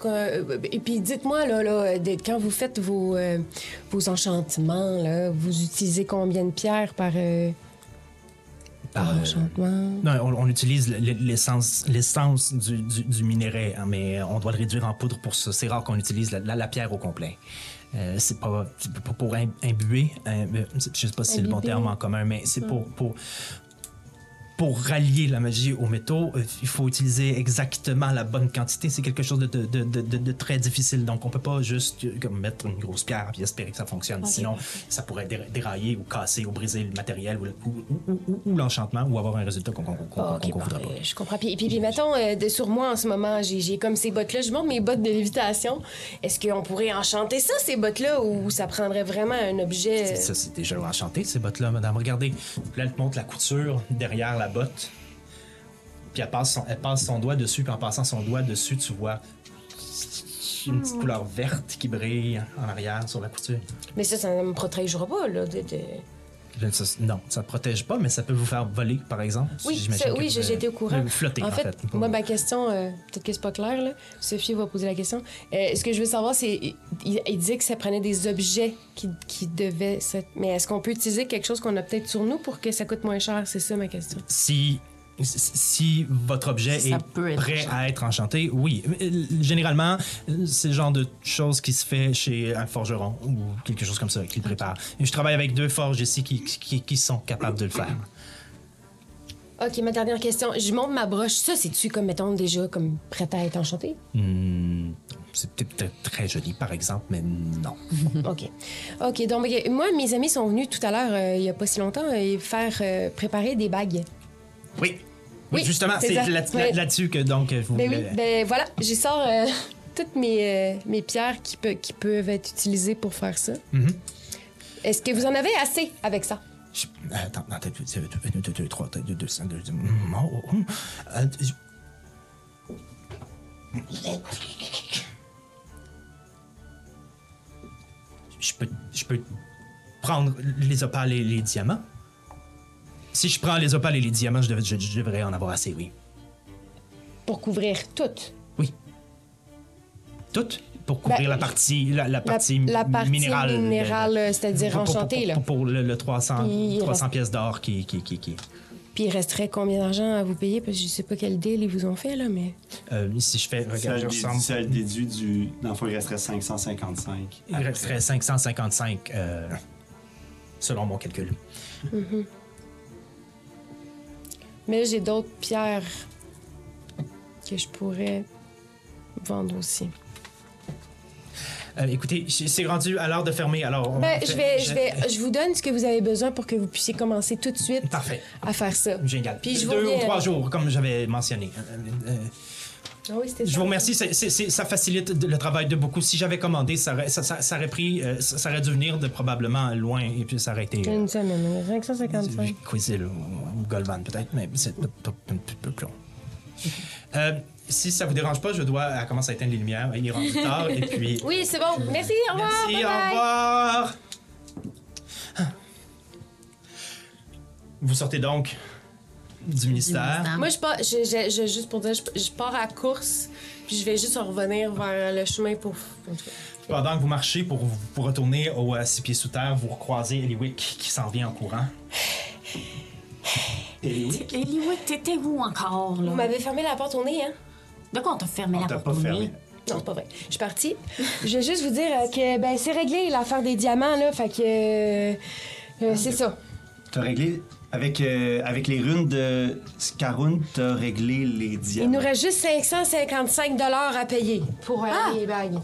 qu'on- euh, et puis dites-moi, là, là, quand vous faites vos, euh, vos enchantements, là, vous utilisez combien de pierres par, euh, par Euh, enchantement? Non, on, on utilise l'essence, l'essence du, du, du minerai, hein, mais on doit le réduire en poudre pour ça. C'est rare qu'on utilise la, la- la pierre au complet. Euh, c'est pas, pour im- imbuer, hein, mais je sais pas si c'est le bon terme en commun, mais c'est pour, pour, pour rallier la magie aux métaux, euh, il faut utiliser exactement la bonne quantité. C'est quelque chose de, de, de, de- de- de très difficile. Donc, on peut pas juste euh, comme, mettre une grosse pierre et espérer que ça fonctionne. Sinon, ça pourrait déra- dérailler ou casser ou briser le matériel ou, le- ou- ou- ou- ou l'enchantement ou avoir un résultat qu'on qu'on ok, voudrait pas. Je comprends. Puis, puis, puis mettons, euh, de, sur moi en ce moment, j'ai comme ces bottes-là. Je montre mes bottes de lévitation. Est-ce qu'on pourrait enchanter ça, ces bottes-là, ou ça prendrait vraiment un objet? C'est- Ça, c'est déjà enchanté, ces bottes-là, madame. Regardez. Là, elle te montre la couture derrière la botte. Puis elle passe, son, elle passe son doigt dessus, puis en passant son doigt dessus, tu vois une petite couleur verte qui brille en arrière sur la couture. Mais ça, ça ne me protégera pas, là. De, non, ça ne protège pas, mais ça peut vous faire voler, par exemple. Oui, ça- oui, j'ai été au courant. Flotter, en, fait. moi, ma question, euh, peut-être que c'est pas clair, là. Sophie va poser la question. Euh, ce que je veux savoir, c'est. Il, il disait que ça prenait des objets qui, qui devaient. Mais est-ce qu'on peut utiliser quelque chose qu'on a peut-être sur nous pour que ça coûte moins cher? C'est ça ma question. si, si votre objet Ça est prêt enchanté. à être enchanté, oui. Généralement, c'est le genre de choses qui se fait chez un forgeron ou quelque chose comme ça, qui le prépare. Et je travaille avec deux forges ici qui, qui, qui sont capables de le faire. OK, ma dernière question. Je monte ma broche. Ça, c'est-tu comme, mettons, déjà comme prête à être enchantée? Hmm, c'est peut-être très joli, par exemple, mais non. OK. OK, donc, moi, mes amis sont venus tout à l'heure, euh, il y a pas si longtemps, euh, faire euh, préparer des bagues. Oui. Oui, justement, c'est là- là-dessus que donc vous. Ben oui, euh, ben voilà, j'y sors euh, toutes mes, euh, mes pierres qui, peuvent être utilisées pour faire ça. Mhm. Est-ce que vous en avez assez avec ça? Je- Attends, attends, mm, oh, oh, oh. Euh, Je peux, je peux prendre les opales et les diamants. Si je prends les opales et les diamants, je, devais- je- je devrais en avoir assez, oui. Pour couvrir toutes. Oui. Toutes pour couvrir Ben, la partie, la, la partie, la partie minérale. minérale, euh, c'est-à-dire Pour- pour- enchantée, pour, là. Pour, pour le, le 300, Il 300 reste- pièces d'or qui, qui, qui, qui- Puis il resterait combien d'argent à vous payer? Parce que je sais pas quel deal ils vous ont fait, là, mais... Euh, si je fais, Ça regarde, je le déduit, ressemble. ça le déduit du. Dans le fond, il resterait 555. Il resterait 555 euh, selon mon calcul. Mais j'ai d'autres pierres que je pourrais vendre aussi. Euh, écoutez, c'est rendu à l'heure de fermer, alors. Ben, fait- je vais, je vais, je vous donne ce que vous avez besoin pour que vous puissiez commencer tout de suite Parfait, à faire ça. génial. Puis je vous Deux ou trois jours, comme j'avais mentionné. Euh, euh, Ah oui, je ça. vous remercie, ça facilite le travail de beaucoup. Si j'avais commandé, ça aurait, ça, ça- ça aurait pris, euh, ça, ça aurait dû venir de probablement loin et puis ça aurait été. euh, Une semaine, 555. Quizzle ou, ou Golvan peut-être, mais c'est un peu- un petit peu plus long. Euh, si ça vous dérange pas, je dois. Elle commence à éteindre les lumières. Il est rendu tard et puis. Oui, c'est bon. Merci, au revoir. Merci, bye au revoir. Vous sortez donc du ministère. Moi, je pars, je, je- je- juste pour dire, je, je pars à course, puis je vais juste revenir vers le chemin pour. en. Pendant que vous marchez pour, pour retourner au à six pieds sous terre, vous recroisez Eliwick qui s'en vient en courant. Eliwick, t'étais où encore, Vous là? m'avez fermé la porte au nez, hein? De quoi on t'a fermé On la porte pas au fermé. nez? Non, c'est pas vrai. Je suis partie. je vais juste vous dire euh, que ben c'est réglé l'affaire des diamants, là. Fait que. euh, euh, c'est ça. T'as réglé. Avec, euh, avec les runes de Scaroun, t'as réglé les Il diamants. nous reste juste 555 à payer pour euh, les bagues.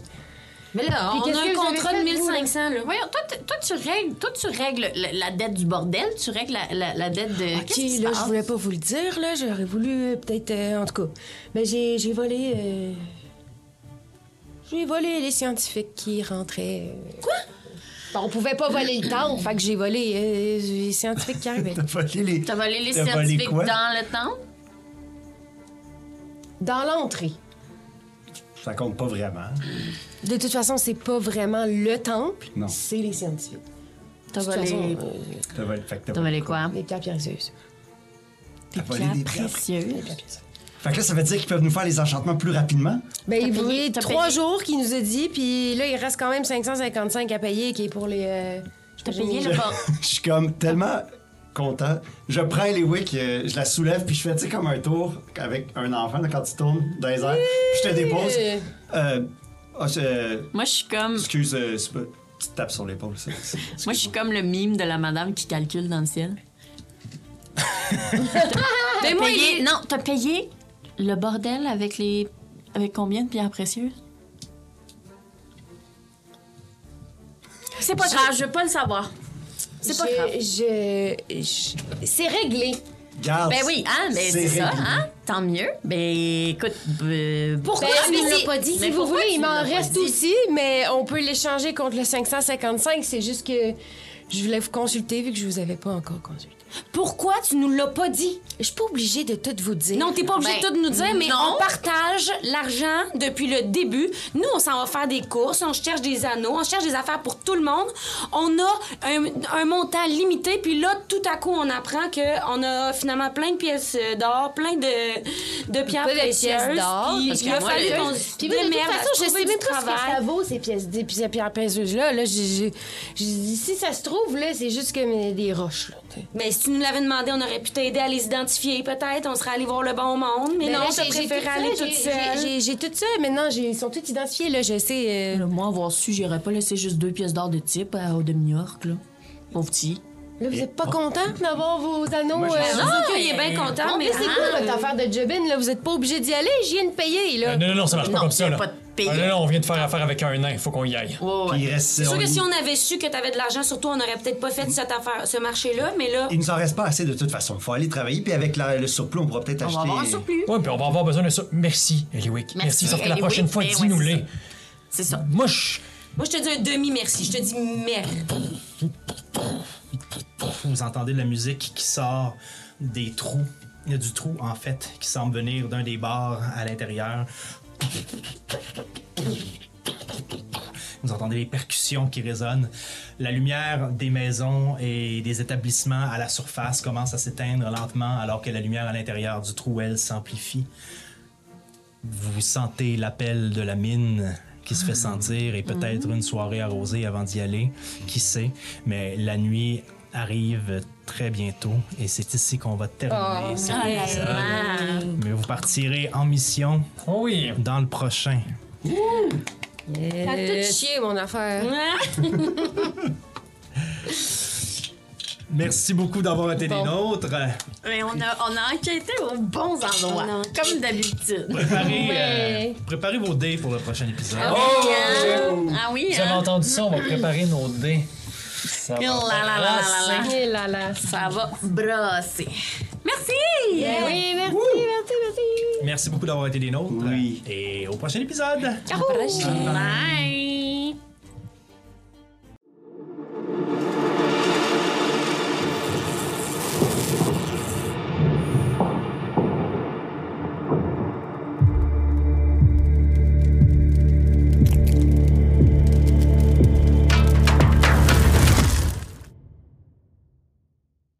Mais là, Puis on qu'est-ce a que un vous avez contrat de fait, vous, là? 1500, là? Voyons, toi, t- toi, tu règles, toi, tu règles la, la dette du bordel, tu règles la, la- la dette de. Ok, Qu'est-ce qui se là, je passe? voulais pas vous le dire, là. J'aurais voulu, euh, peut-être, euh, en tout cas. Mais j'ai, j'ai volé. euh, J'ai volé les scientifiques qui rentraient. Quoi? On pouvait pas voler le temps, fait que j'ai volé euh, les scientifiques qui arrivaient. T'as volé les. T'as volé les T'as volé scientifiques quoi? dans le temps? Dans l'entrée. Ça compte pas vraiment. De toute façon, c'est pas vraiment le temple, Non. c'est les scientifiques. T'as De toute volé. façon, euh, T'as volé, fait que t'as T'as volé quoi? les pierres précieuses. T'as volé des pierres. précieuses. Fait que là, ça veut dire qu'ils peuvent nous faire les enchantements plus rapidement. Ben, il voulait t'as trois payé? jours qu'il nous a dit, puis là, il reste quand même 555 à payer, qui est pour les. euh, T'as payé le bord. Je suis comme tellement content. Je prends les wicks, euh, je la soulève, puis je fais, tu sais, comme un tour avec un enfant, là, quand tu tournes dans les airs. Puis je te dépose. Euh, ah, Moi, je suis comme. excuse, euh, c'est pas- tu te tapes sur l'épaule. c'est- Moi, je suis comme le mime de la madame qui calcule dans le ciel. Mais moi, Payé- il Non, t'as payé le bordel avec les. Avec combien de pierres précieuses? c'est pas grave, je veux pas le savoir. C'est pas grave. je- je- C'est réglé. Garde. Ben oui, hein, mais c'est ça, réglé. hein? Tant mieux. Ben écoute. euh, Pourquoi? Ben, tu nous mais l'as si- pas dit? Si vous pourquoi voulez, il m'en l'as reste aussi, mais on peut l'échanger contre le 555. C'est juste que je voulais vous consulter vu que je vous avais pas encore consulté. Pourquoi tu nous l'as pas dit? Je suis pas obligée de tout vous dire. Non, t'es pas obligé Ben, de tout nous dire, mais non. on partage l'argent depuis le début. Nous, on s'en va faire des courses, on cherche des anneaux, on cherche des affaires pour tout le monde. On a un, un montant limité, puis là, tout à coup, on apprend qu'on a finalement plein de pièces d'or, plein de, de pierres Pas de précieuses. pièces d'or, il a fallu qu'on se de toute façon, je sais même pas ce que ça vaut, ces pièces, ces pierres précieuses-là. Là, si ça se trouve, là, c'est juste comme des roches. Là, Mais si tu nous l'avais demandé, on aurait pu t'aider à les identifier, peut-être. On serait allé voir le bon monde. Mais Ben non, j'ai préféré tout ça, aller j'ai- toute seule. j'ai- j'ai- J'ai tout ça, maintenant, j'ai- ils sont tous identifiés, là, je sais. euh, moi, avoir su, j'aurais pas laissé juste deux pièces d'or de type à, au de New York, là. Pauvre petit. Là, vous êtes pas content d'avoir vos anneaux? Moi, je- euh, sais qu'il est bien content, En mais c'est quoi votre affaire de Jobin, là? Vous êtes pas obligé d'y aller, je viens de payer, là. Euh, non, non, non, ça marche pas Non, comme ça, là. pas de payer. Ah, non, non, on vient de faire affaire avec un nain, faut qu'on y aille. Ouais, ouais. Puis il reste. C'est sûr on- que si on avait su que t'avais de l'argent, surtout, on n'aurait peut-être pas fait cette affaire, ce marché-là, mais là. Il nous en reste pas assez de toute façon. Il faut aller travailler, puis avec la- le surplus, on pourra peut-être On acheter. va avoir un surplus. Ouais, puis on va avoir besoin de ça. Merci, Eliwick. Merci, Merci, sauf que la Eliwick. prochaine fois, Ben ouais, dis-nous-les. c'est C'est ça. Moi, je. Moi, je te dis un demi-merci. Je te dis merde. Vous entendez de la musique qui sort des trous. Il y a du trou, en fait, qui semble venir d'un des bars à l'intérieur. Vous entendez les percussions qui résonnent. La lumière des maisons et des établissements à la surface commence à s'éteindre lentement alors que la lumière à l'intérieur du trou, elle, s'amplifie. Vous sentez l'appel de la mine qui se fait sentir et peut-être une soirée arrosée avant d'y aller, qui sait. Mais la nuit arrive très bientôt et c'est ici qu'on va terminer cet épisode. Mais vous partirez en mission Oh oui. dans le prochain. Ça a tout chier, mon affaire. Merci beaucoup d'avoir été des nôtres. Mais on a, on a enquêté aux bons endroits, comme d'habitude. Euh, préparez, vos dés pour le prochain épisode. Ah oui, oh! Hein? Ah oui Vous avez hein? entendu ça, on va préparer nos dés. Ça va, brasser. La, la, la, ça va brasser. Merci! Oui, merci, merci, merci. Merci beaucoup d'avoir été des nôtres. Oui. Et au prochain épisode. Ciao! Bye. Bye.